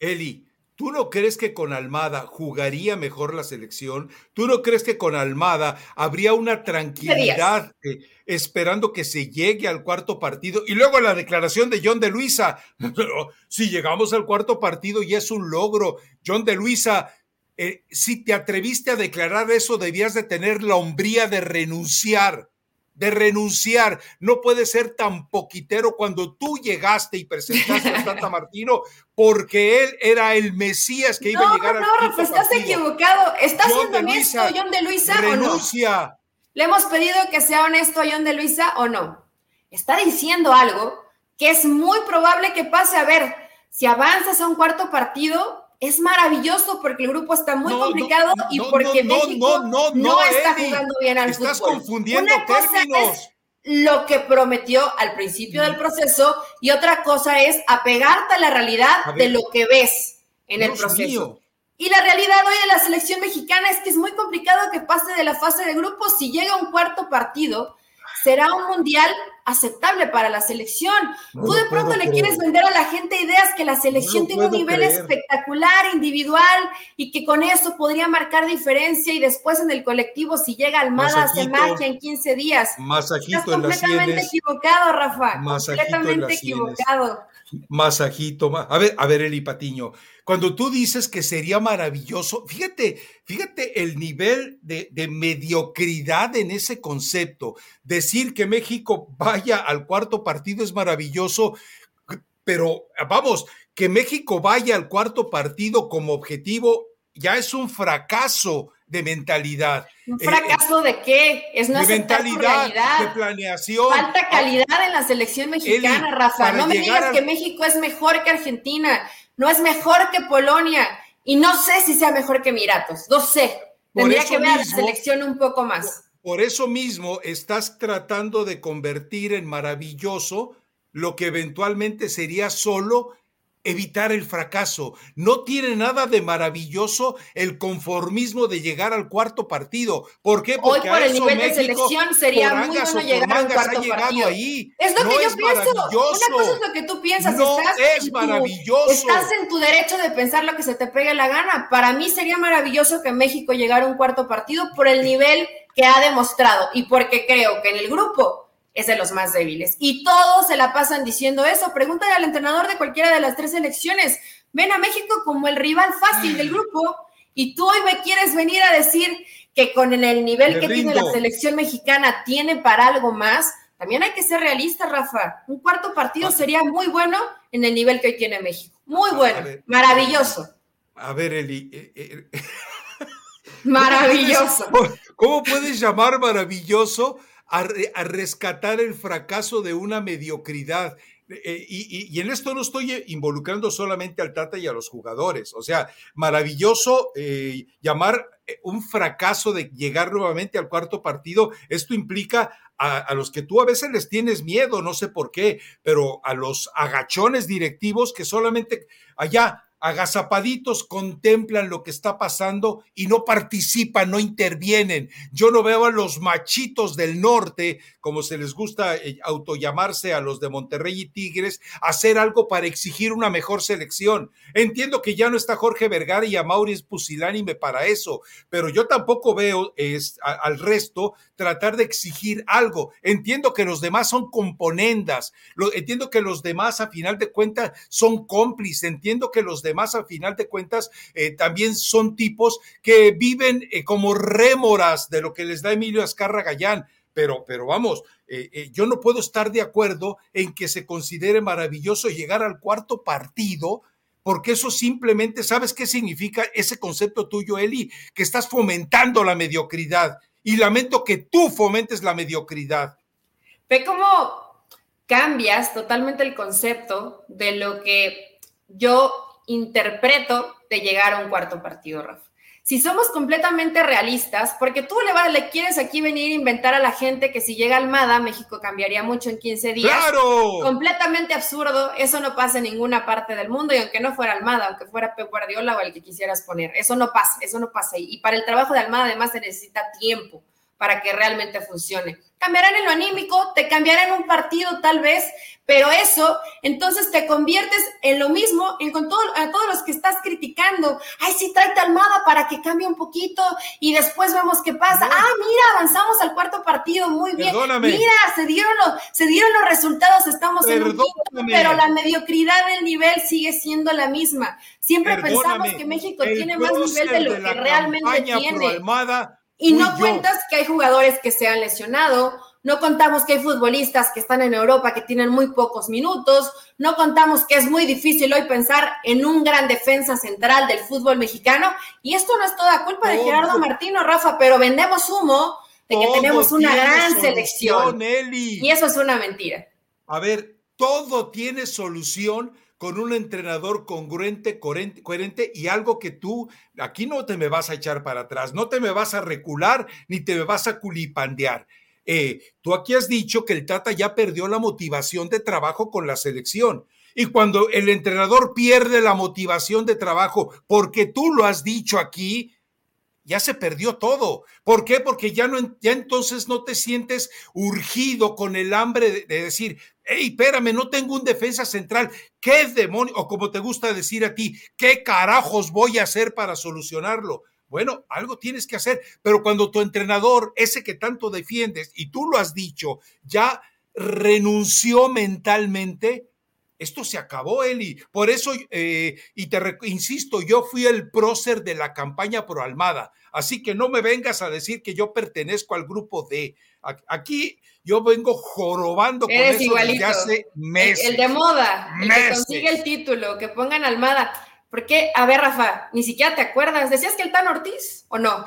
Eli, ¿tú no crees que con Almada jugaría mejor la selección? ¿Tú no crees que con Almada habría una tranquilidad eh, esperando que se llegue al cuarto partido? Y luego la declaración de John de Luisa. si llegamos al cuarto partido y es un logro. John de Luisa, eh, si te atreviste a declarar eso, debías de tener la hombría de renunciar de renunciar. No puede ser tan poquitero cuando tú llegaste y presentaste a Tata Martino porque él era el Mesías que iba a llegar no, al No, no, estás equivocado. ¿Estás siendo honesto, John de Luisa, renuncia. o no? ¿Le hemos pedido que sea honesto a John de Luisa o no? Está diciendo algo que es muy probable que pase. A ver, si avanzas a un cuarto partido, es maravilloso porque el grupo está muy complicado y porque México no, está jugando bien al Estás fútbol. confundiendo Una cosa es lo que prometió al principio del proceso y otra cosa es apegarte a la realidad de lo que ves en el proceso. Y la realidad hoy de la selección mexicana es que es muy complicado que pase de la fase de grupo si llega un cuarto partido será un mundial aceptable para la selección. Tú de pronto le quieres vender a la gente ideas que la selección tiene un nivel espectacular, individual, y que con eso podría marcar diferencia y después en el colectivo, si llega Almada, se marcha en 15 días. Masajito Estás completamente equivocado, Rafa. completamente equivocado. Masajito. A ver, a ver, Eli Patiño. Cuando tú dices que sería maravilloso, fíjate, fíjate el nivel de, mediocridad en ese concepto. Decir que México vaya al cuarto partido es maravilloso, pero vamos, que México vaya al cuarto partido como objetivo ya es un fracaso de mentalidad. ¿Un fracaso de qué? Es no de mentalidad, de planeación. Falta calidad en la selección mexicana, Rafa. No me digas que México es mejor que Argentina no es mejor que Polonia y no sé si sea mejor que Emiratos, no sé. Tendría que ver la selección un poco más. Por eso mismo estás tratando de convertir en maravilloso lo que eventualmente sería solo evitar el fracaso. No tiene nada de maravilloso el conformismo de llegar al cuarto partido. ¿Por qué? Porque Hoy por el nivel de selección sería muy bueno llegar al cuarto partido. Ahí. Es lo que yo pienso. Una cosa es lo que tú piensas. No es maravilloso. estás en tu derecho de pensar lo que se te pegue la gana. Para mí sería maravilloso que México llegara a un cuarto partido por el nivel que ha demostrado y porque creo que en el grupo es de los más débiles. Y todos se la pasan diciendo eso. Pregúntale al entrenador de cualquiera de las tres selecciones. Ven a México como el rival fácil del grupo y tú hoy me quieres venir a decir que con el nivel que tiene la selección mexicana tiene para algo más. También hay que ser realista, Rafa. Un cuarto partido ah. sería muy bueno en el nivel que hoy tiene México. Muy bueno, maravilloso. A ver, Eli. Eh, eh, maravilloso. ¿Cómo puedes llamar maravilloso a, rescatar el fracaso de una mediocridad. Eh, y, en esto no estoy involucrando solamente al Tata y a los jugadores. O sea, maravilloso eh, llamar eh, un fracaso de llegar nuevamente al cuarto partido. Esto implica a, a, los que tú a veces les tienes miedo, no sé por qué, pero a los agachones directivos que solamente allá agazapaditos contemplan lo que está pasando y no participan, no intervienen. Yo no veo a los machitos del norte, como se les gusta eh, autollamarse a los de Monterrey y Tigres, hacer algo para exigir una mejor selección. Entiendo que ya no está Jorge Vergara y a Maurice Pusilánime para eso, pero yo tampoco veo es, al resto tratar de exigir algo. Entiendo que los demás son componendas, entiendo que los demás a final de cuentas son cómplices, entiendo que los demás además a final de cuentas eh, también son tipos que viven eh, como rémoras de lo que les da Emilio Azcarra Gallán. Pero, pero vamos, eh, yo no puedo estar de acuerdo en que se considere maravilloso llegar al cuarto partido porque eso simplemente, ¿sabes qué significa ese concepto tuyo, Eli? Que estás fomentando la mediocridad. Y lamento que tú fomentes la mediocridad. Ve cómo cambias totalmente el concepto de lo que yo interpreto de llegar a un cuarto partido, Rafa. Si somos completamente realistas, porque tú le, le quieres aquí venir a inventar a la gente que si llega Almada, México cambiaría mucho en 15 días. ¡Claro! Completamente absurdo, eso no pasa en ninguna parte del mundo, y aunque no fuera Almada, aunque fuera Pep Guardiola o el que quisieras poner, eso no pasa, eso no pasa. Y para el trabajo de Almada además se necesita tiempo para que realmente funcione. Cambiarán en lo anímico, te cambiarán en un partido tal vez, pero eso, entonces te conviertes en lo mismo, en con todo, a todos los que estás criticando. Ay, sí, tráete Almada para que cambie un poquito y después vemos qué pasa. Ah, mira, avanzamos al cuarto partido, muy bien. Mira, se dieron los, se dieron los resultados, estamos en un quinto, pero la mediocridad del nivel sigue siendo la misma. Siempre pensamos que México tiene más nivel de lo que realmente tiene. Y no cuentas que hay jugadores que se han lesionado, no contamos que hay futbolistas que están en Europa que tienen muy pocos minutos, no contamos que es muy difícil hoy pensar en un gran defensa central del fútbol mexicano. Y esto no es toda culpa de Gerardo Martino, Rafa, pero vendemos humo de que tenemos una gran selección. Y eso es una mentira. A ver, todo tiene solución con un entrenador congruente, coherente, y algo que tú aquí no te me vas a echar para atrás, no te me vas a recular ni te me vas a culipandear. Eh, tú aquí has dicho que el Tata ya perdió la motivación de trabajo con la selección. Y cuando el entrenador pierde la motivación de trabajo, porque tú lo has dicho aquí, ya se perdió todo. ¿Por qué? Porque ya, no, ya entonces no te sientes urgido con el hambre de, de decir, hey, espérame, no tengo un defensa central. ¿Qué demonio? O como te gusta decir a ti, ¿qué carajos voy a hacer para solucionarlo? Bueno, algo tienes que hacer, pero cuando tu entrenador, ese que tanto defiendes, y tú lo has dicho, ya renunció mentalmente, esto se acabó, Eli. Por eso, eh, y te insisto, yo fui el prócer de la campaña pro Almada. Así que no me vengas a decir que yo pertenezco al grupo D. Aquí yo vengo jorobando con eso desde hace meses. El, de moda, el que consigue el título, que pongan Almada. Porque, a ver, Rafa, ni siquiera te acuerdas. ¿Decías que el Tan Ortiz o no?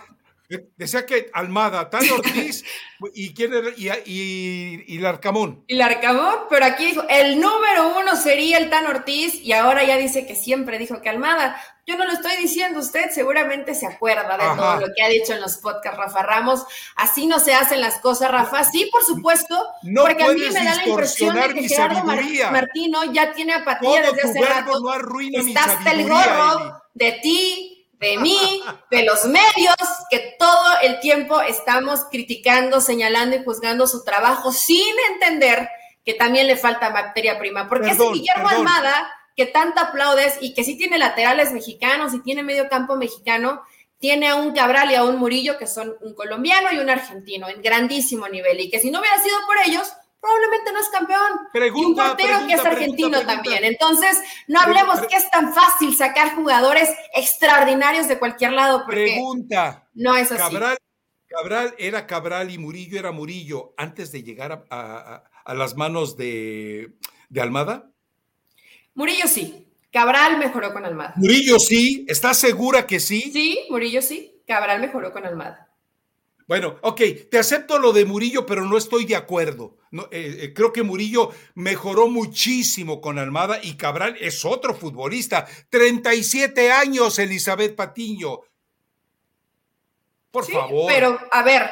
Decía que Almada, Tan Ortiz y, quién y, y, y Larcamón. Y Larcamón, pero aquí dijo, el número uno sería el Tan Ortiz y ahora ya dice que siempre dijo que Almada. Yo no lo estoy diciendo, usted seguramente se acuerda de todo lo que ha dicho en los podcasts Rafa Ramos. Así no se hacen las cosas, Rafa. Sí, por supuesto, no porque a mí me da la impresión de que Gerardo Martino ya tiene apatía desde hace rato. No Está hasta el gorro de ti, de mí, de los medios, que todo el tiempo estamos criticando, señalando y juzgando su trabajo sin entender que también le falta materia prima. Porque ese Guillermo Almada, que tanto aplaudes y que sí tiene laterales mexicanos y tiene medio campo mexicano, tiene a un Cabral y a un Murillo que son un colombiano y un argentino en grandísimo nivel y que si no hubiera sido por ellos, probablemente no es campeón. y un portero que es argentino también. Entonces, no hablemos que es tan fácil sacar jugadores extraordinarios de cualquier lado. pregunta. No es así. Cabral, Cabral, era Cabral y Murillo era Murillo antes de llegar a, las manos de, de Almada. Murillo sí. Cabral mejoró con Almada. Murillo sí. ¿Estás segura que sí? Sí, Murillo sí. Cabral mejoró con Almada. Bueno, ok, te acepto lo de Murillo, pero no estoy de acuerdo. No, eh, eh, creo que Murillo mejoró muchísimo con Almada y Cabral es otro futbolista. 37 años, Elizabeth Patiño. Por favor. Pero, a ver,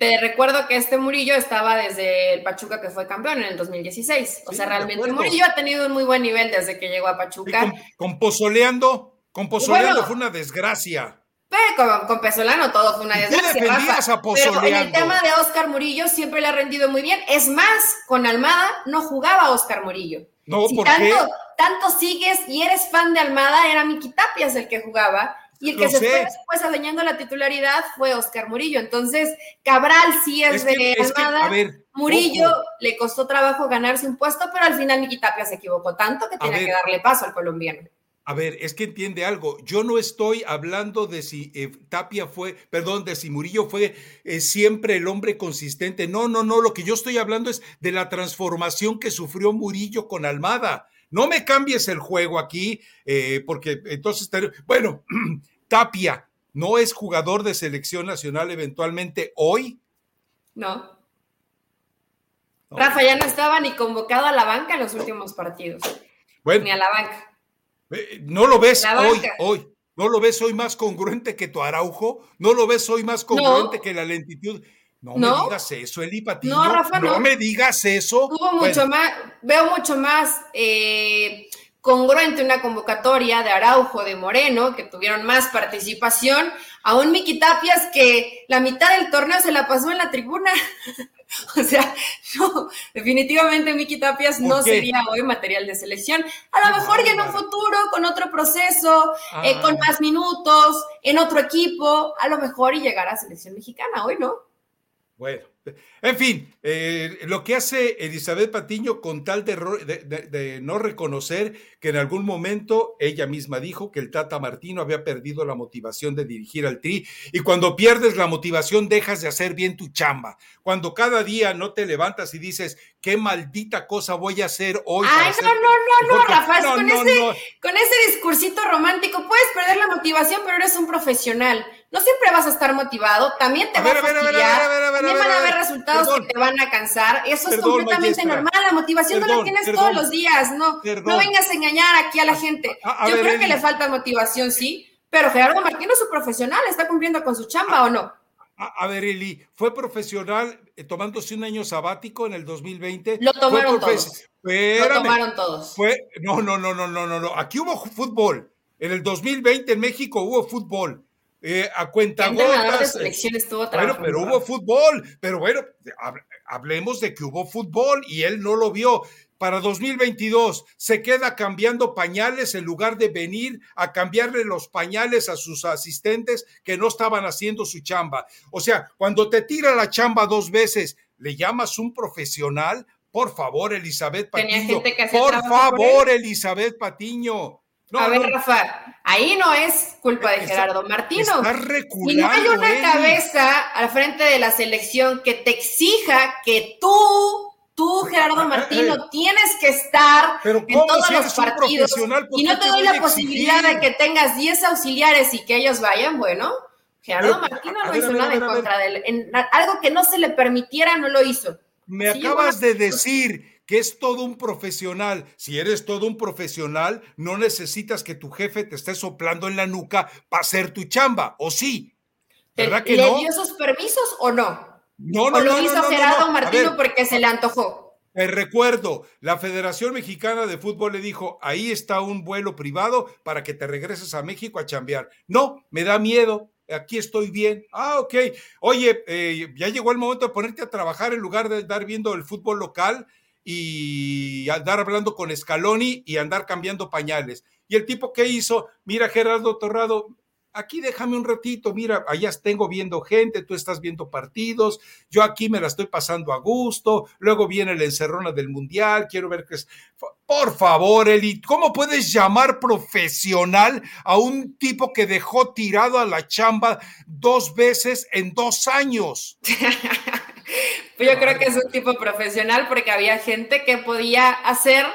te recuerdo que este Murillo estaba desde el Pachuca que fue campeón en el 2016. O sea, realmente Murillo ha tenido un muy buen nivel desde que llegó a Pachuca. con, Pozoleando, con Pozoleando fue una desgracia. Pero con, Pesolano todo fue una desgracia. Pero en el tema de Oscar Murillo siempre le ha rendido muy bien. Es más, con Almada no jugaba Oscar Murillo. No, si tanto, tanto sigues y eres fan de Almada, era Miki Tapias el que jugaba. Y el que se fue después adueñando la titularidad fue Oscar Murillo. Entonces, Cabral sí es, de Almada. Murillo le costó trabajo ganarse un puesto, pero al final Miki Tapias se equivocó tanto que tenía que darle paso al colombiano. A ver, es que entiende algo. Yo no estoy hablando de si eh, Tapia fue, perdón, de si Murillo fue eh, siempre el hombre consistente. No, no, no. Lo que yo estoy hablando es de la transformación que sufrió Murillo con Almada. No me cambies el juego aquí, eh, porque entonces, bueno, Tapia no es jugador de selección nacional eventualmente hoy. No. Rafa ya no estaba ni convocado a la banca en los últimos partidos. Bueno, ni a la banca. Eh, ¿No lo ves hoy, hoy? ¿No lo ves hoy más congruente que tu Araujo? ¿No lo ves hoy más congruente que la lentitud? No, me digas eso, Eli Patiño. No, Rafa, no. me digas eso. Tuvo mucho más, veo mucho más eh, congruente una convocatoria de Araujo, de Moreno, que tuvieron más participación, a un Miki Tapias que la mitad del torneo se la pasó en la tribuna. o sea, no, definitivamente Miki Tapias no sería hoy material de selección. A lo mejor ya en un futuro, con otro proceso, eh, con ah. más minutos, en otro equipo, a lo mejor y llegará a selección mexicana, hoy no. Bueno, en fin, eh, lo que hace Elizabeth Patiño con tal de, no reconocer que en algún momento ella misma dijo que el Tata Martino había perdido la motivación de dirigir al Tri y cuando pierdes la motivación dejas de hacer bien tu chamba. Cuando cada día no te levantas y dices, qué maldita cosa voy a hacer hoy. Ay, no, no, no, no, Rafa, con, ese, con ese discursito romántico puedes perder la motivación, pero eres un profesional. No siempre vas a estar motivado, también te va a, fastidiar, también van a haber resultados que te van a cansar. Eso es completamente normal. La motivación no la tienes todos los días. No, no vengas a engañar aquí a la gente. Yo creo que le falta motivación, sí, pero Gerardo Martino es un profesional, está cumpliendo con su chamba o no. A, ver, Eli, fue profesional eh, tomándose un año sabático en el 2020. Lo tomaron todos. Lo tomaron todos. Fue, no, no, no, no, no, no, no. Aquí hubo fútbol. En el 2020 en México hubo fútbol. Eh, a. Eh, bueno, pero hubo fútbol. Pero bueno, hablemos de que hubo fútbol y él no lo vio. Para 2022 se queda cambiando pañales en lugar de venir a cambiarle los pañales a sus asistentes que no estaban haciendo su chamba. O sea, cuando te tira la chamba dos veces, ¿le llamas un profesional? Por favor, Elizabeth Patiño. por favor, Elizabeth Patiño a ver, Rafa, ahí no es culpa de Gerardo Martino. y no hay una cabeza al frente de la selección que te exija que tú, tú, Gerardo Martino, tienes que estar en todos los partidos. Y no te doy la posibilidad de que tengas 10 auxiliares y que ellos vayan, bueno. Gerardo Martino no hizo nada en contra de él. algo que no se le permitiera, no lo hizo. Me acabas de decir que es todo un profesional. Si eres todo un profesional, no necesitas que tu jefe te esté soplando en la nuca para hacer tu chamba, ¿o sí? ¿Verdad que ¿Le dio esos permisos o no? No, no, ¿O lo hizo Gerardo Martino porque se le antojó? Te recuerdo, la Federación Mexicana de Fútbol le dijo, ahí está un vuelo privado para que te regreses a México a chambear. No, me da miedo, aquí estoy bien. Ah, ok. Oye, eh, ya llegó el momento de ponerte a trabajar en lugar de estar viendo el fútbol local y andar hablando con Scaloni y andar cambiando pañales. Y el tipo que hizo, mira Gerardo Torrado, aquí déjame un ratito, mira, allá tengo viendo gente, tú estás viendo partidos, yo aquí me la estoy pasando a gusto, luego viene la encerrona del mundial, quiero ver qué es. Por favor, Eli, ¿cómo puedes llamar profesional a un tipo que dejó tirado a la chamba dos veces en dos años? Pues yo creo que es un tipo profesional porque había gente que podía hacer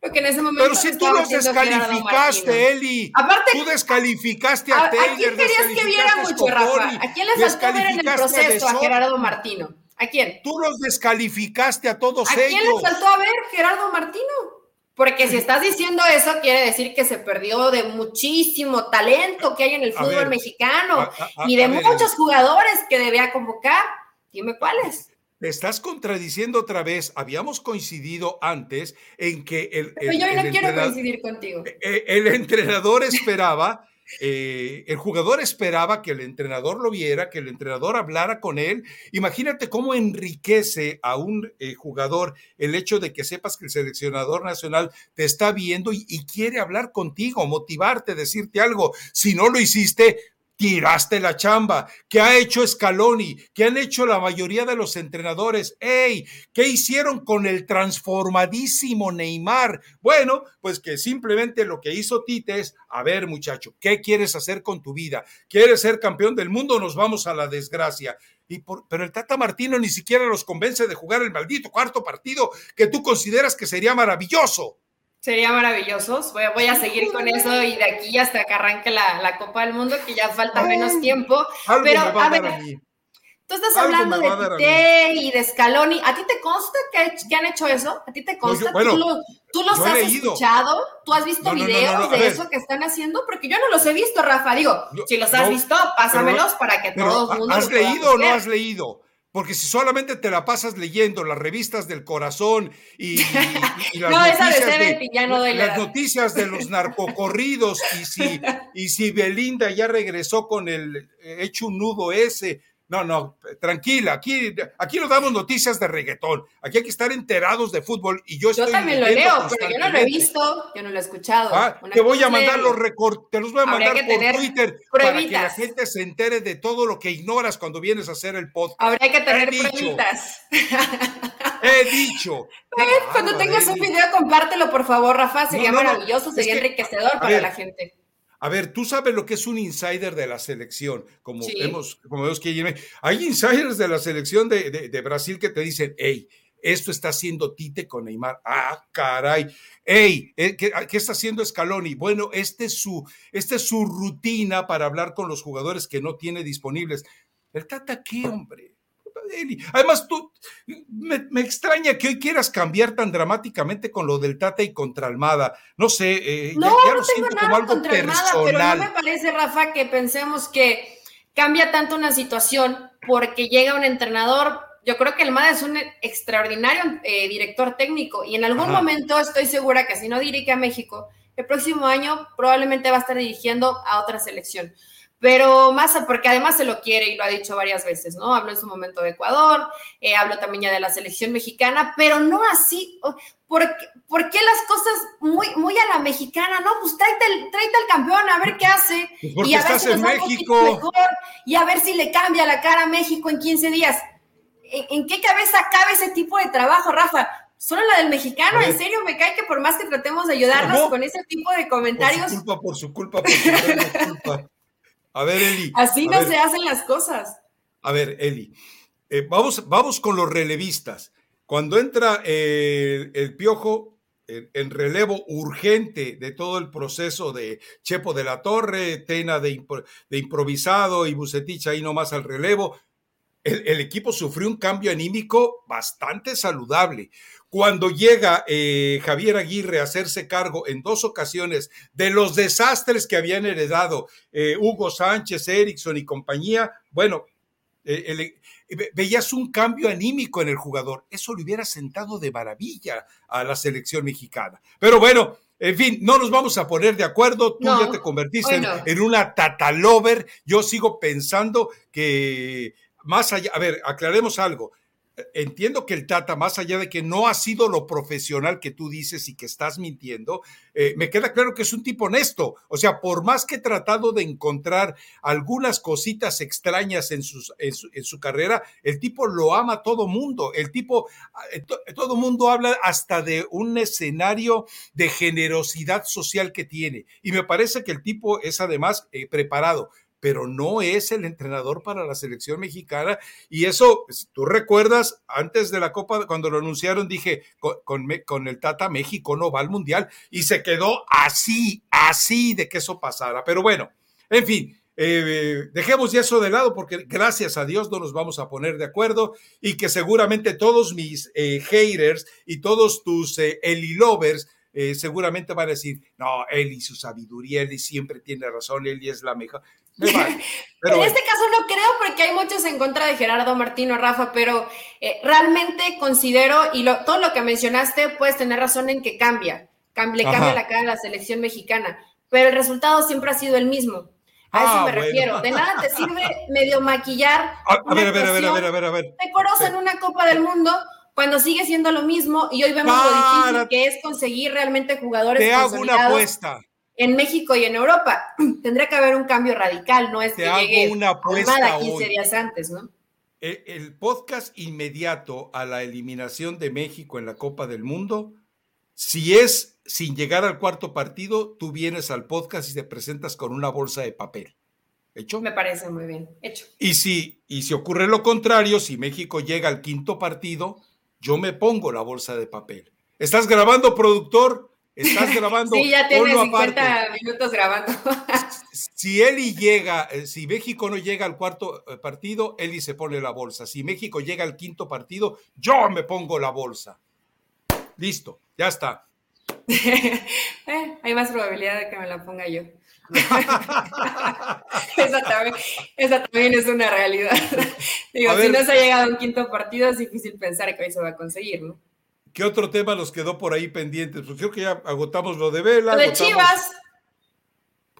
Porque en ese momento. Pero si tú los descalificaste, Eli. Aparte, tú descalificaste a, a Taylor. ¿A quién querías que viera mucho, Rafa? ¿A quién le faltó ver en el proceso a Gerardo Martino? ¿A quién? Tú los descalificaste a todos ellos. ¿A quién les faltó a ver Gerardo Martino? Porque si estás diciendo eso, quiere decir que se perdió de muchísimo talento que hay en el fútbol mexicano y de muchos jugadores que debía convocar. Dime cuáles. Te estás contradiciendo otra vez. Habíamos coincidido antes en que el. Pero yo no quiero coincidir contigo. E, e, el entrenador esperaba eh, el jugador esperaba que el entrenador lo viera, que el entrenador hablara con él. Imagínate cómo enriquece a un eh, jugador el hecho de que sepas que el seleccionador nacional te está viendo y, y quiere hablar contigo, motivarte, decirte algo. Si no lo hiciste, tiraste la chamba. ¿Qué ha hecho Scaloni? ¿Qué han hecho la mayoría de los entrenadores? ¡Ey! ¿Qué hicieron con el transformadísimo Neymar? Bueno, pues que simplemente lo que hizo Tite es, a ver muchacho, ¿qué quieres hacer con tu vida? ¿Quieres ser campeón del mundo nos vamos a la desgracia? Y por, pero el Tata Martino ni siquiera los convence de jugar el maldito cuarto partido que tú consideras que sería maravilloso. Sería maravilloso. Voy, a seguir con eso y de aquí hasta que arranque la, Copa del Mundo, que ya falta menos tiempo. Pero, a, ver, tú estás hablando de Tite y de Scaloni. ¿A ti te consta que, han hecho eso? ¿A ti te consta? ¿Tú, los has escuchado? ¿Tú has visto videos de eso que están haciendo? Porque yo no los he visto, Rafa. Digo, si los has visto, pásamelos para que todo el mundo ¿Has leído o no has leído? Porque si solamente te la pasas leyendo las revistas del corazón y, las, noticias de, los narcocorridos y si, y si Belinda ya regresó con el hecho un nudo ese, no, no, tranquila, aquí, aquí nos damos noticias de reggaetón, aquí hay que estar enterados de fútbol y yo estoy... Yo también lo leo, pero yo no lo he visto, yo no lo he escuchado. Ah, te voy a mandar los recortes, te los voy a mandar por Twitter para que la gente se entere de todo lo que ignoras cuando vienes a hacer el podcast. Habría que tener pruebitas. He dicho. cuando tengas un video, compártelo, por favor, Rafa, sería maravilloso, sería enriquecedor para la gente. A ver, tú sabes lo que es un insider de la selección, como hemos, como vemos que hay insiders de la selección de, Brasil que te dicen, hey, esto está haciendo Tite con Neymar. Ah, caray. Hey, eh, ¿qué, está haciendo Scaloni? Bueno, este es, su, este es su rutina para hablar con los jugadores que no tiene disponibles. ¿El Tata qué, hombre? Además, tú, me, extraña que hoy quieras cambiar tan dramáticamente con lo del Tata y contra Almada. No sé, eh, no, ya, no lo siento como algo personal. pero no me parece, Rafa, que pensemos que cambia tanto una situación porque llega un entrenador. Yo creo que Almada es un extraordinario eh, director técnico y en algún momento estoy segura que si no dirige a México, el próximo año probablemente va a estar dirigiendo a otra selección pero más porque además se lo quiere y lo ha dicho varias veces, ¿no? Habló en su momento de Ecuador, eh, habló también ya de la selección mexicana, pero no así. ¿Por, ¿Por, qué las cosas muy, muy a la mexicana? No, pues tráete el, al campeón a ver qué hace. Pues y a ver si en México. Mejor, y a ver si le cambia la cara a México en 15 días. ¿En, qué cabeza cabe ese tipo de trabajo, Rafa? Solo la del mexicano, en serio, me cae que por más que tratemos de ayudarnos con ese tipo de comentarios. Por su culpa, por su culpa, por su culpa. A ver, Eli. Así no se hacen las cosas. A ver, Eli. Eh, vamos, vamos con los relevistas. Cuando entra eh, el piojo en, relevo urgente de todo el proceso de Chepo de la Torre, Tena de, improvisado y Bucetich ahí nomás al relevo, el, equipo sufrió un cambio anímico bastante saludable. Cuando llega eh, Javier Aguirre a hacerse cargo en dos ocasiones de los desastres que habían heredado eh, Hugo Sánchez, Erickson y compañía, bueno, eh, veías un cambio anímico en el jugador. Eso le hubiera sentado de maravilla a la selección mexicana. Pero bueno, en fin, no nos vamos a poner de acuerdo. Tú ya te convertiste en, en, una tatalover. Yo sigo pensando que más allá, a ver, aclaremos algo entiendo que el Tata, más allá de que no ha sido lo profesional que tú dices y que estás mintiendo, eh, me queda claro que es un tipo honesto. O sea, por más que he tratado de encontrar algunas cositas extrañas en, sus, en, su, carrera, el tipo lo ama a todo mundo. El tipo, eh, todo mundo habla hasta de un escenario de generosidad social que tiene. Y me parece que el tipo es además eh, preparado pero no es el entrenador para la selección mexicana. Y eso, pues, tú recuerdas, antes de la Copa, cuando lo anunciaron, dije, con, con, el Tata México no va al Mundial, y se quedó así, así de que eso pasara. Pero bueno, en fin. Eh, dejemos ya eso de lado porque gracias a Dios no nos vamos a poner de acuerdo y que seguramente todos mis eh, haters y todos tus eh, Eli lovers eh, seguramente van a decir, no, él y su sabiduría, él siempre tiene razón, él es la mejor. en este caso no creo porque hay muchos en contra de Gerardo Martino, Rafa, pero eh, realmente considero, y todo lo que mencionaste, puedes tener razón en que cambia, le cambia la cara a la selección mexicana, pero el resultado siempre ha sido el mismo. A eso ah, me refiero. De nada te sirve medio maquillar. A, ver, a ver, a ver, a ver, a ver, a ver. Decorosa en una Copa del Mundo cuando sigue siendo lo mismo y hoy vemos lo difícil que es conseguir realmente jugadores Te hago una apuesta. en México y en Europa. Tendría que haber un cambio radical, no es que llegue una apuesta 15 días antes, ¿no? El, el podcast inmediato a la eliminación de México en la Copa del Mundo, si es sin llegar al cuarto partido, tú vienes al podcast y te presentas con una bolsa de papel. ¿Hecho? Me parece muy bien. Hecho. Y si, y si ocurre lo contrario, si México llega al quinto partido, yo me pongo la bolsa de papel. ¿Estás grabando, productor? ¿Estás grabando? sí, ya tienes 50 minutos grabando. si Eli llega, eh, si México no llega al cuarto eh, partido, Eli se pone la bolsa. Si México llega al quinto partido, yo me pongo la bolsa. Listo, ya está. Eh, hay más probabilidad de que me la ponga yo. esa, también, es una realidad. Digo, si no se ha llegado a un quinto partido, es difícil pensar que hoy se va a conseguir, ¿no? ¿Qué otro tema nos quedó por ahí pendientes? Pues creo que ya agotamos lo de Vela. Lo de Chivas.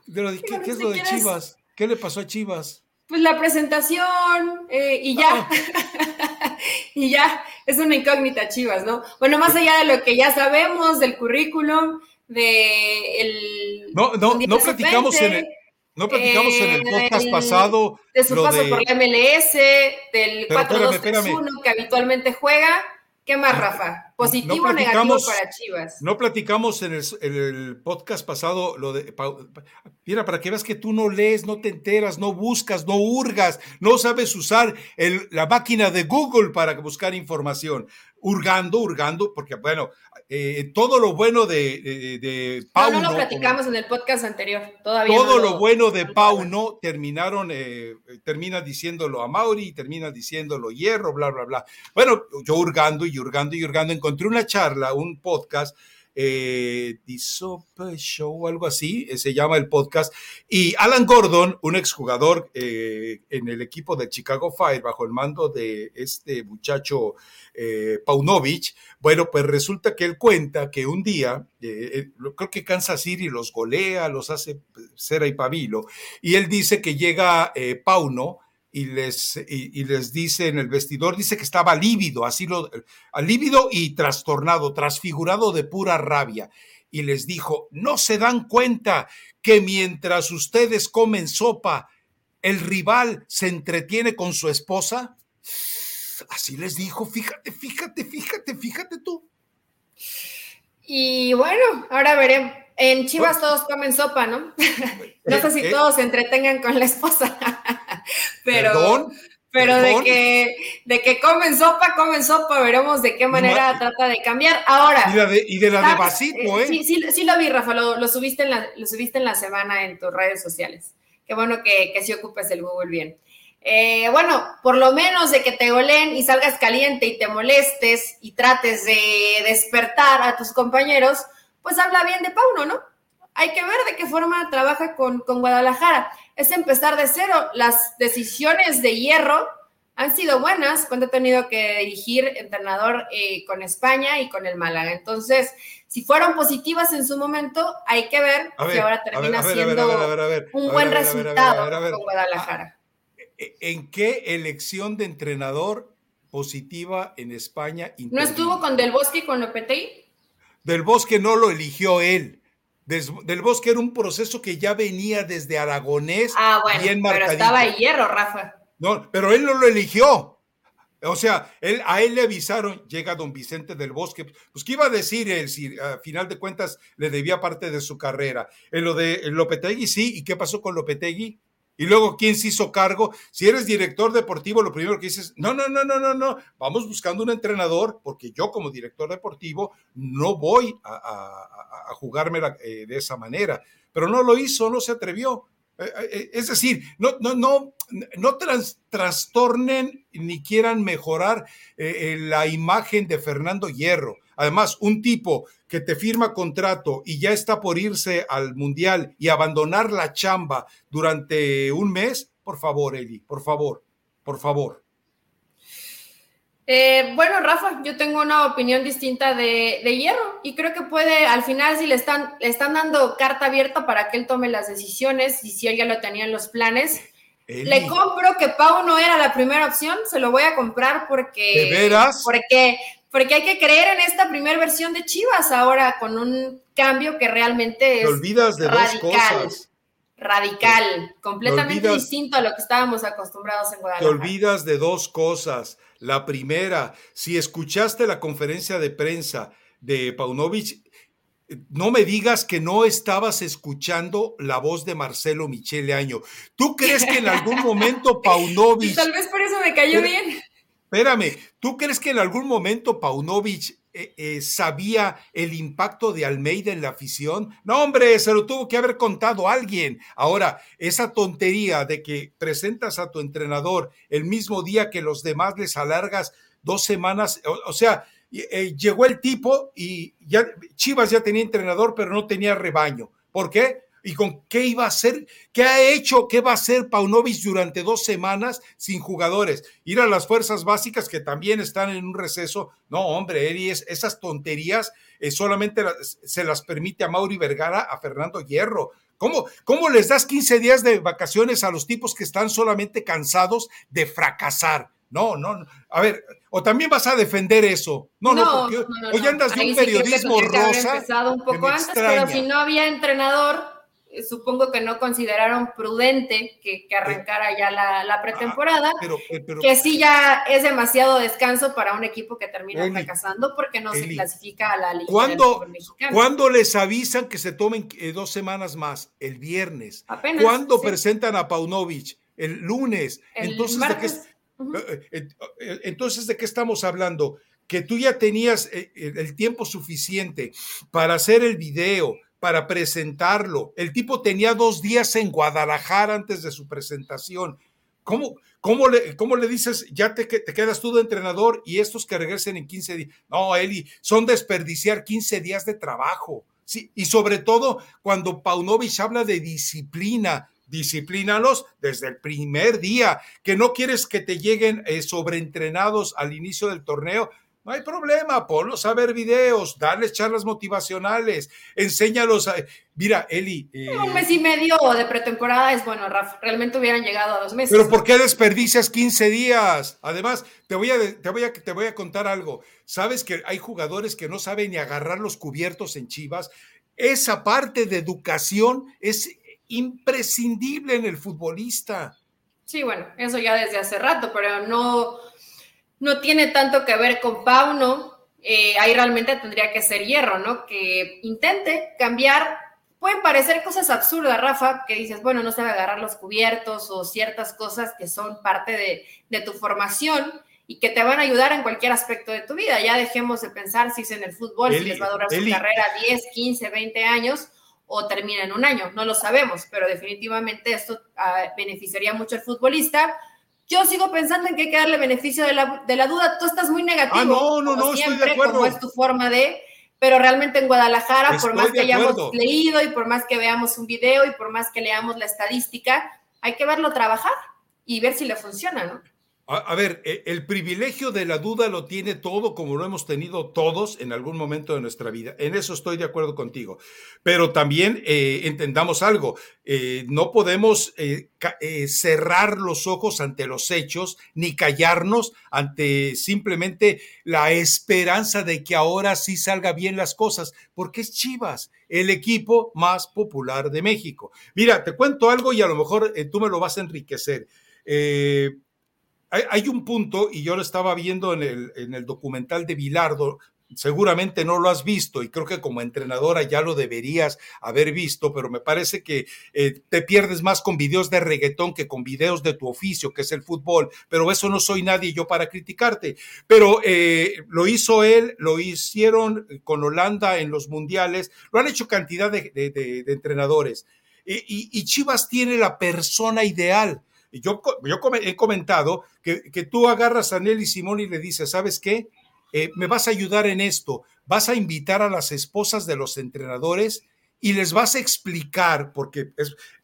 ¿Qué, es lo de Chivas? ¿Qué le pasó a Chivas? Pues la presentación eh, y ya. Ah. y ya, es una incógnita Chivas, ¿no? Bueno, más allá de lo que ya sabemos del currículum, de el no no no platicamos en el no platicamos en el podcast pasado de su paso por la MLS del 4-2-3-1 que habitualmente juega. ¿Qué más, Rafa? ¿Positivo o negativo para Chivas? No platicamos en el, podcast pasado lo de. Mira, para que veas que tú no lees, no te enteras, no buscas, no hurgas, no sabes usar la máquina de Google para buscar información. Hurgando, hurgando, porque bueno, eh, todo lo bueno de, de, Pau. No, no lo platicamos en el podcast anterior, todavía. Todo lo, bueno de Pau no terminaron, eh, termina diciéndolo a Mauri, termina diciéndolo Hierro, bla, bla, bla. Bueno, yo hurgando y hurgando y hurgando, encontré una charla, un podcast eh, The Show, algo así, eh, se llama el podcast. Y Alan Gordon, un exjugador eh, en el equipo de Chicago Fire, bajo el mando de este muchacho eh, Paunovic, bueno, pues resulta que él cuenta que un día, creo que Kansas City los golea, los hace cera y pabilo, y él dice que llega Pauno y les, y, les dice en el vestidor, dice que estaba lívido, así lo, lívido y trastornado, transfigurado de pura rabia. Y les dijo, ¿no se dan cuenta que mientras ustedes comen sopa, el rival se entretiene con su esposa? Así les dijo, fíjate, fíjate, fíjate, fíjate tú. Y bueno, ahora veremos. En Chivas todos comen sopa, ¿no? no sé si eh, eh. todos se entretengan con la esposa. pero, pero de que de que comen sopa, comen sopa, veremos de qué manera trata de cambiar. Ahora. Y, de, la de vasito, ¿eh? Sí, sí, sí, lo vi, Rafa, lo, subiste en la, lo subiste en la semana en tus redes sociales. Qué bueno que, que sí ocupes el Google bien. Eh, bueno, por lo menos de que te goleen y salgas caliente y te molestes y trates de despertar a tus compañeros, pues habla bien de Pauno, ¿no? Hay que ver de qué forma trabaja con, Guadalajara. Es empezar de cero. Las decisiones de hierro han sido buenas cuando ha tenido que dirigir entrenador eh, con España y con el Málaga. Entonces, si fueron positivas en su momento, hay que ver si ahora termina siendo un buen resultado con Guadalajara. ¿En qué elección de entrenador positiva en España? ¿No estuvo con Del Bosque y con Lopetegui? Del Bosque no lo eligió él. del Bosque era un proceso que ya venía desde Aragonés. Ah, bueno, pero estaba hierro, Rafa. No, pero él no lo eligió. O sea, él, a él le avisaron, llega don Vicente del Bosque, pues ¿qué iba a decir él si a final de cuentas le debía parte de su carrera? En lo de Lopetegui sí, ¿y qué pasó con Lopetegui? Y luego, ¿quién se hizo cargo? Si eres director deportivo, lo primero que dices, no, no, no, no, no, no, vamos buscando un entrenador, porque yo como director deportivo no voy a, jugarme eh, de esa manera. Pero no lo hizo, no se atrevió. Eh, eh, es decir, no, no, no, no trastornen ni quieran mejorar la imagen de Fernando Hierro. Además, un tipo que te firma contrato y ya está por irse al Mundial y abandonar la chamba durante un mes, por favor, Eli, por favor, por favor. Eh, bueno, Rafa, yo tengo una opinión distinta de, Hierro y creo que puede, al final, si le están, le están dando carta abierta para que él tome las decisiones y si él ya lo tenía en los planes, le compro que Pau no era la primera opción, se lo voy a comprar porque... ¿De veras? Porque porque hay que creer en esta primera versión de Chivas ahora con un cambio que realmente es olvidas de radical, dos cosas. Radical, completamente distinto a lo que estábamos acostumbrados en Guadalajara. Te olvidas de dos cosas. La primera, si escuchaste la conferencia de prensa de Paunovic, no me digas que no estabas escuchando la voz de Marcelo Michele Año. ¿Tú crees que en algún momento Paunovic... Tal vez por eso me cayó bien espérame, ¿tú crees que en algún momento Paunovic eh, eh, sabía el impacto de Almeida en la afición? No, hombre, se lo tuvo que haber contado alguien. Ahora, esa tontería de que presentas a tu entrenador el mismo día que los demás les alargas dos semanas, o, sea, eh, llegó el tipo y ya Chivas ya tenía entrenador, pero no tenía rebaño. ¿Por qué? ¿Y con qué iba a hacer? ¿Qué ha hecho? ¿Qué va a hacer Paunovic durante dos semanas sin jugadores? Ir a las fuerzas básicas que también están en un receso. No, hombre, Eri, esas tonterías eh, solamente se las permite a Mauri Vergara, a Fernando Hierro. ¿Cómo, ¿Cómo les das 15 días de vacaciones a los tipos que están solamente cansados de fracasar? No, no, a ver, o también vas a defender eso. No, no, porque hoy andas de un periodismo rosa. un poco antes, pero si no había entrenador, supongo que no consideraron prudente que, arrancara ya la, pretemporada, eh, que sí ya es demasiado descanso para un equipo que termina fracasando porque no se clasifica a la Liga ¿Cuándo, ¿Cuándo les avisan que se tomen eh, dos semanas más? El viernes. Apenas, ¿Cuándo presentan a Paunovic? El lunes. entonces, ¿de qué, eh, entonces, ¿de qué estamos hablando? Que tú ya tenías el tiempo suficiente para hacer el video, para presentarlo. El tipo tenía dos días en Guadalajara antes de su presentación. ¿Cómo, cómo, le, cómo le dices, ya te, te, quedas tú de entrenador y estos que regresen en 15 días? No, Eli, son desperdiciar 15 días de trabajo. Sí, y sobre todo cuando Paunovic habla de disciplina, disciplínalos desde el primer día, que no quieres que te lleguen eh, sobreentrenados al inicio del torneo, no hay problema, ponlos a ver videos, darles charlas motivacionales, enséñalos a... Mira, Eli... Eh, un mes y medio de pretemporada es bueno, Rafa. Realmente hubieran llegado a dos meses. Pero ¿por qué desperdicias 15 días? Además, te voy, a, te, voy a, te voy a contar algo. ¿Sabes que hay jugadores que no saben ni agarrar los cubiertos en Chivas? Esa parte de educación es imprescindible en el futbolista. Sí, bueno, eso ya desde hace rato, pero no no tiene tanto que ver con Pauno, eh, ahí realmente tendría que ser hierro, ¿no? Que intente cambiar. Pueden parecer cosas absurdas, Rafa, que dices, bueno, no se va a agarrar los cubiertos o ciertas cosas que son parte de, tu formación y que te van a ayudar en cualquier aspecto de tu vida. Ya dejemos de pensar si es en el fútbol, si les va a durar su carrera 10, 15, 20 años o termina en un año. No lo sabemos, pero definitivamente esto ah, beneficiaría mucho al futbolista yo sigo pensando en que hay que darle beneficio de la, de la duda. Tú estás muy negativo. Ah, no, no, no, siempre, estoy de acuerdo. Como es tu forma de, pero realmente en Guadalajara, por más que hayamos leído y por más que veamos un video y por más que leamos la estadística, hay que verlo trabajar y ver si le funciona, ¿no? A, ver, e, el privilegio de la duda lo tiene todo, como lo hemos tenido todos en algún momento de nuestra vida. En eso estoy de acuerdo contigo. Pero también eh, entendamos algo, eh, no podemos eh, cerrar los ojos ante los hechos ni callarnos ante simplemente la esperanza de que ahora sí salga bien las cosas, porque es Chivas, el equipo más popular de México. Mira, te cuento algo y a lo mejor tú me lo vas a enriquecer. Hay, un punto, y yo lo estaba viendo en el, en el documental de Bilardo, seguramente no lo has visto y creo que como entrenadora ya lo deberías haber visto, pero me parece que eh, te pierdes más con videos de reggaetón que con videos de tu oficio, que es el fútbol, pero eso no soy nadie yo para criticarte. Pero eh, lo hizo él, lo hicieron con Holanda en los mundiales, lo han hecho cantidad de, entrenadores. Y, Chivas tiene la persona ideal. Yo, he comentado que, que tú agarras a Nelly Simón y le dices, ¿sabes qué? Eh, me vas a ayudar en esto, vas a invitar a las esposas de los entrenadores y les vas a explicar, porque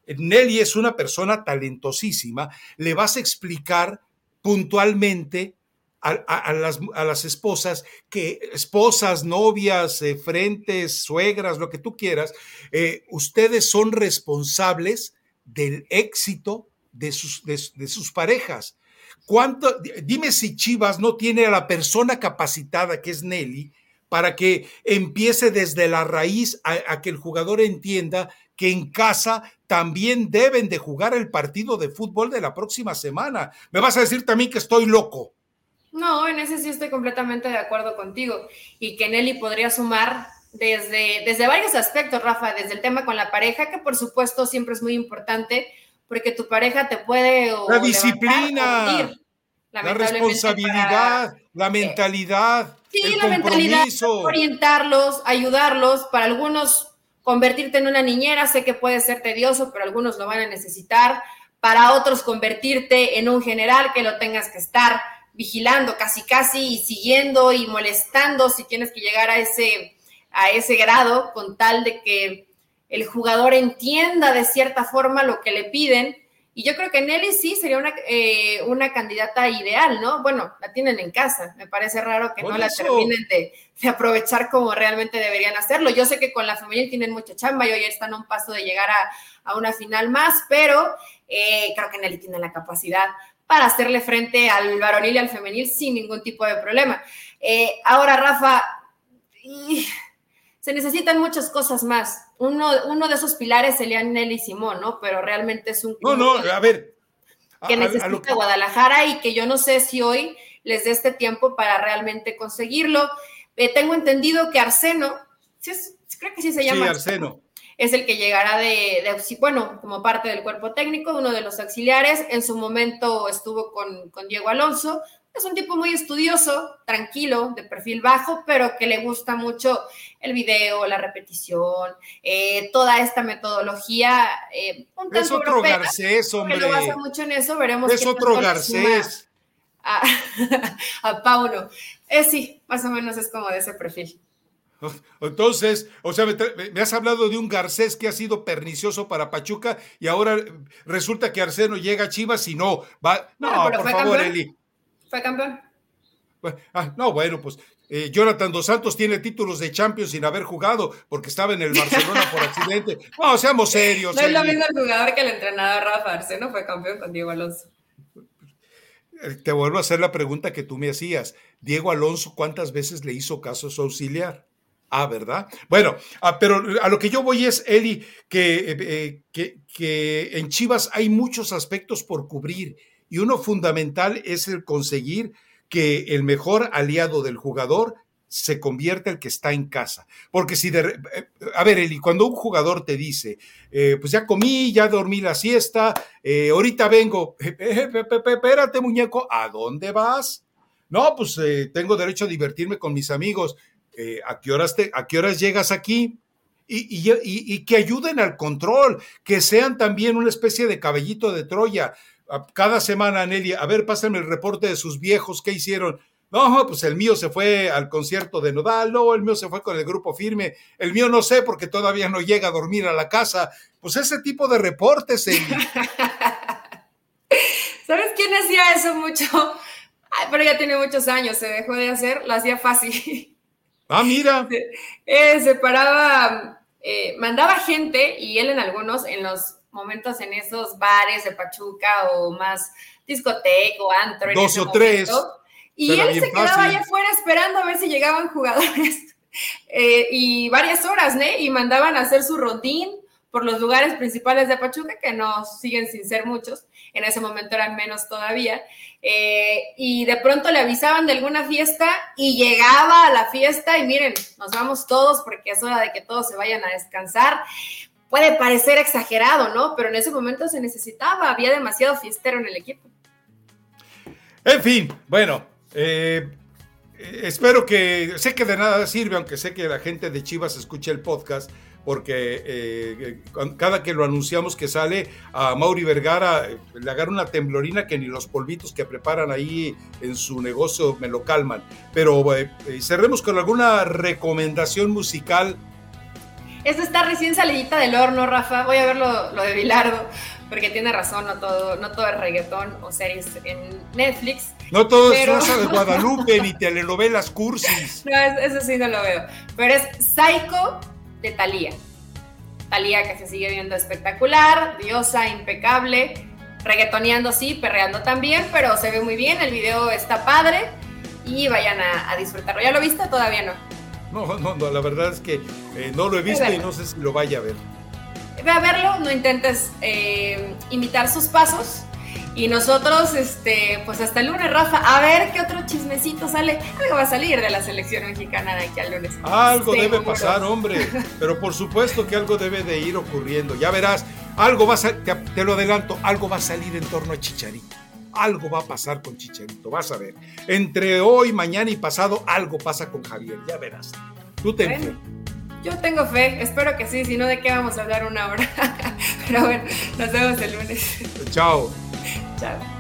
Nelly es una persona talentosísima, le vas a explicar puntualmente a, las, esposas, que esposas, novias, eh, frentes, suegras, lo que tú quieras, eh, ustedes son responsables del éxito de sus, de sus parejas. ¿Cuánto, dime si Chivas no tiene a la persona capacitada que es Nelly para que empiece desde la raíz a, que el jugador entienda que en casa también deben de jugar el partido de fútbol de la próxima semana. Me vas a decir también que estoy loco. No, en ese sí estoy completamente de acuerdo contigo y que Nelly podría sumar desde, desde varios aspectos, Rafa, desde el tema con la pareja, que por supuesto siempre es muy importante, porque tu pareja te puede... la disciplina, la responsabilidad, la mentalidad. Sí, la mentalidad, orientarlos, ayudarlos, para algunos convertirte en una niñera, sé que puede ser tedioso, pero algunos lo van a necesitar, para otros convertirte en un general que lo tengas que estar vigilando casi casi y siguiendo y molestando si tienes que llegar a ese, a ese grado con tal de que el jugador entienda de cierta forma lo que le piden. Y yo creo que Nelly sí sería una, eh, una candidata ideal, ¿no? Bueno, la tienen en casa. Me parece raro que no la terminen de, aprovechar como realmente deberían hacerlo. Yo sé que con la familia tienen mucha chamba y hoy están a un paso de llegar a, una final más, pero eh, creo que Nelly tiene la capacidad para hacerle frente al varonil y al femenil sin ningún tipo de problema. Eh, ahora, Rafa, se necesitan muchas cosas más. Uno, uno de esos pilares sería Nelly Simón, ¿no? Pero realmente es un... No, no, a ver. Que necesita Guadalajara y que yo no sé si hoy les dé este tiempo para realmente conseguirlo. Eh, tengo entendido que Arseno, creo que sí se llama. Sí, Arseno. Es el que llegará de, de, bueno, como parte del cuerpo técnico, uno de los auxiliares. En su momento estuvo con, con Diego Alonso, es un tipo muy estudioso, tranquilo, de perfil bajo, pero que le gusta mucho el video, la repetición, eh, toda esta metodología. Eh, es otro Garcés, hombre. lo basa mucho en eso, veremos. Es otro Garcés. A, a Paulo. Eh, sí, más o menos es como de ese perfil. Entonces, o sea, me, has hablado de un Garcés que ha sido pernicioso para Pachuca y ahora resulta que Arseno llega a Chivas y no va. No, por favor, Eli. Fue campeón. Ah, no, bueno, pues eh, Jonathan Dos Santos tiene títulos de Champions sin haber jugado porque estaba en el Barcelona por accidente. No, seamos serios. No es lo mismo el jugador que el entrenador Rafa Arseno fue campeón con Diego Alonso. Eh, te vuelvo a hacer la pregunta que tú me hacías. Diego Alonso, ¿cuántas veces le hizo caso a su auxiliar? Ah, ¿verdad? Bueno, ah, pero a lo que yo voy es, Eli, que, eh, que, que en Chivas hay muchos aspectos por cubrir y uno fundamental es el conseguir que el mejor aliado del jugador se convierta el que está en casa. Porque si de... Eh, a ver, Eli, cuando un jugador te dice, eh, pues ya comí, ya dormí la siesta, eh, ahorita vengo, espérate muñeco, ¿a dónde vas? No, pues tengo derecho a divertirme con mis amigos. ¿a, qué horas te, ¿A qué horas llegas aquí? Y, y, que ayuden al control, que sean también una especie de cabellito de Troya cada semana, Nelly, a ver, pásenme el reporte de sus viejos, ¿qué hicieron? No, pues el mío se fue al concierto de Nodal, no, el mío se fue con el grupo firme, el mío no sé porque todavía no llega a dormir a la casa. Pues ese tipo de reportes, Eli. ¿Sabes quién hacía eso mucho? pero ya tiene muchos años, se dejó de hacer, lo hacía fácil. Ah, mira. Eh, se paraba, eh, mandaba gente y él en algunos, en los momentos en esos bares de Pachuca o más discoteca o antro. Dos o tres. Y él se quedaba allá afuera esperando a ver si llegaban jugadores. Eh, y varias horas, ¿no? Y mandaban a hacer su rondín por los lugares principales de Pachuca, que no siguen sin ser muchos, en ese momento eran menos todavía, eh, y de pronto le avisaban de alguna fiesta y llegaba a la fiesta y miren, nos vamos todos porque es hora de que todos se vayan a descansar. Puede parecer exagerado, ¿no? Pero en ese momento se necesitaba, había demasiado fiestero en el equipo. En fin, bueno, eh, espero que, sé que de nada sirve, aunque sé que la gente de Chivas escuche el podcast, porque eh, cada que lo anunciamos que sale a Mauri Vergara eh, le agarra una temblorina que ni los polvitos que preparan ahí en su negocio me lo calman. Pero cerremos con alguna recomendación musical. Esta está recién salidita del horno, Rafa. Voy a ver lo, lo de Bilardo porque tiene razón, no todo, no todo es reggaetón o series en Netflix. No todo es Rosa de Guadalupe ni telenovelas cursis. No, eso sí no lo veo. Pero es Psycho de Thalía. Thalía que se sigue viendo espectacular, diosa, impecable, reggaetoneando sí, perreando también, pero se ve muy bien, el video está padre y vayan a, disfrutarlo. ¿Ya lo viste? Todavía no. No, no, no, la verdad es que eh, no lo he visto y no sé si lo vaya a ver ve a verlo, no intentes eh, imitar sus pasos. Y nosotros, este, pues hasta el lunes, Rafa, a ver qué otro chismecito sale. Algo va a salir de la selección mexicana de aquí al lunes. Algo debe pasar, hombre. Pero por supuesto que algo debe de ir ocurriendo. Ya verás, algo va a te, te lo adelanto, algo va a salir en torno a Chicharito. Algo va a pasar con Chicharito, vas a ver. Entre hoy, mañana y pasado, algo pasa con Javier, ya verás. Tú te yo tengo fe, espero que sí, si no, ¿de qué vamos a hablar una hora? Pero bueno, nos vemos el lunes. Chao. Chao.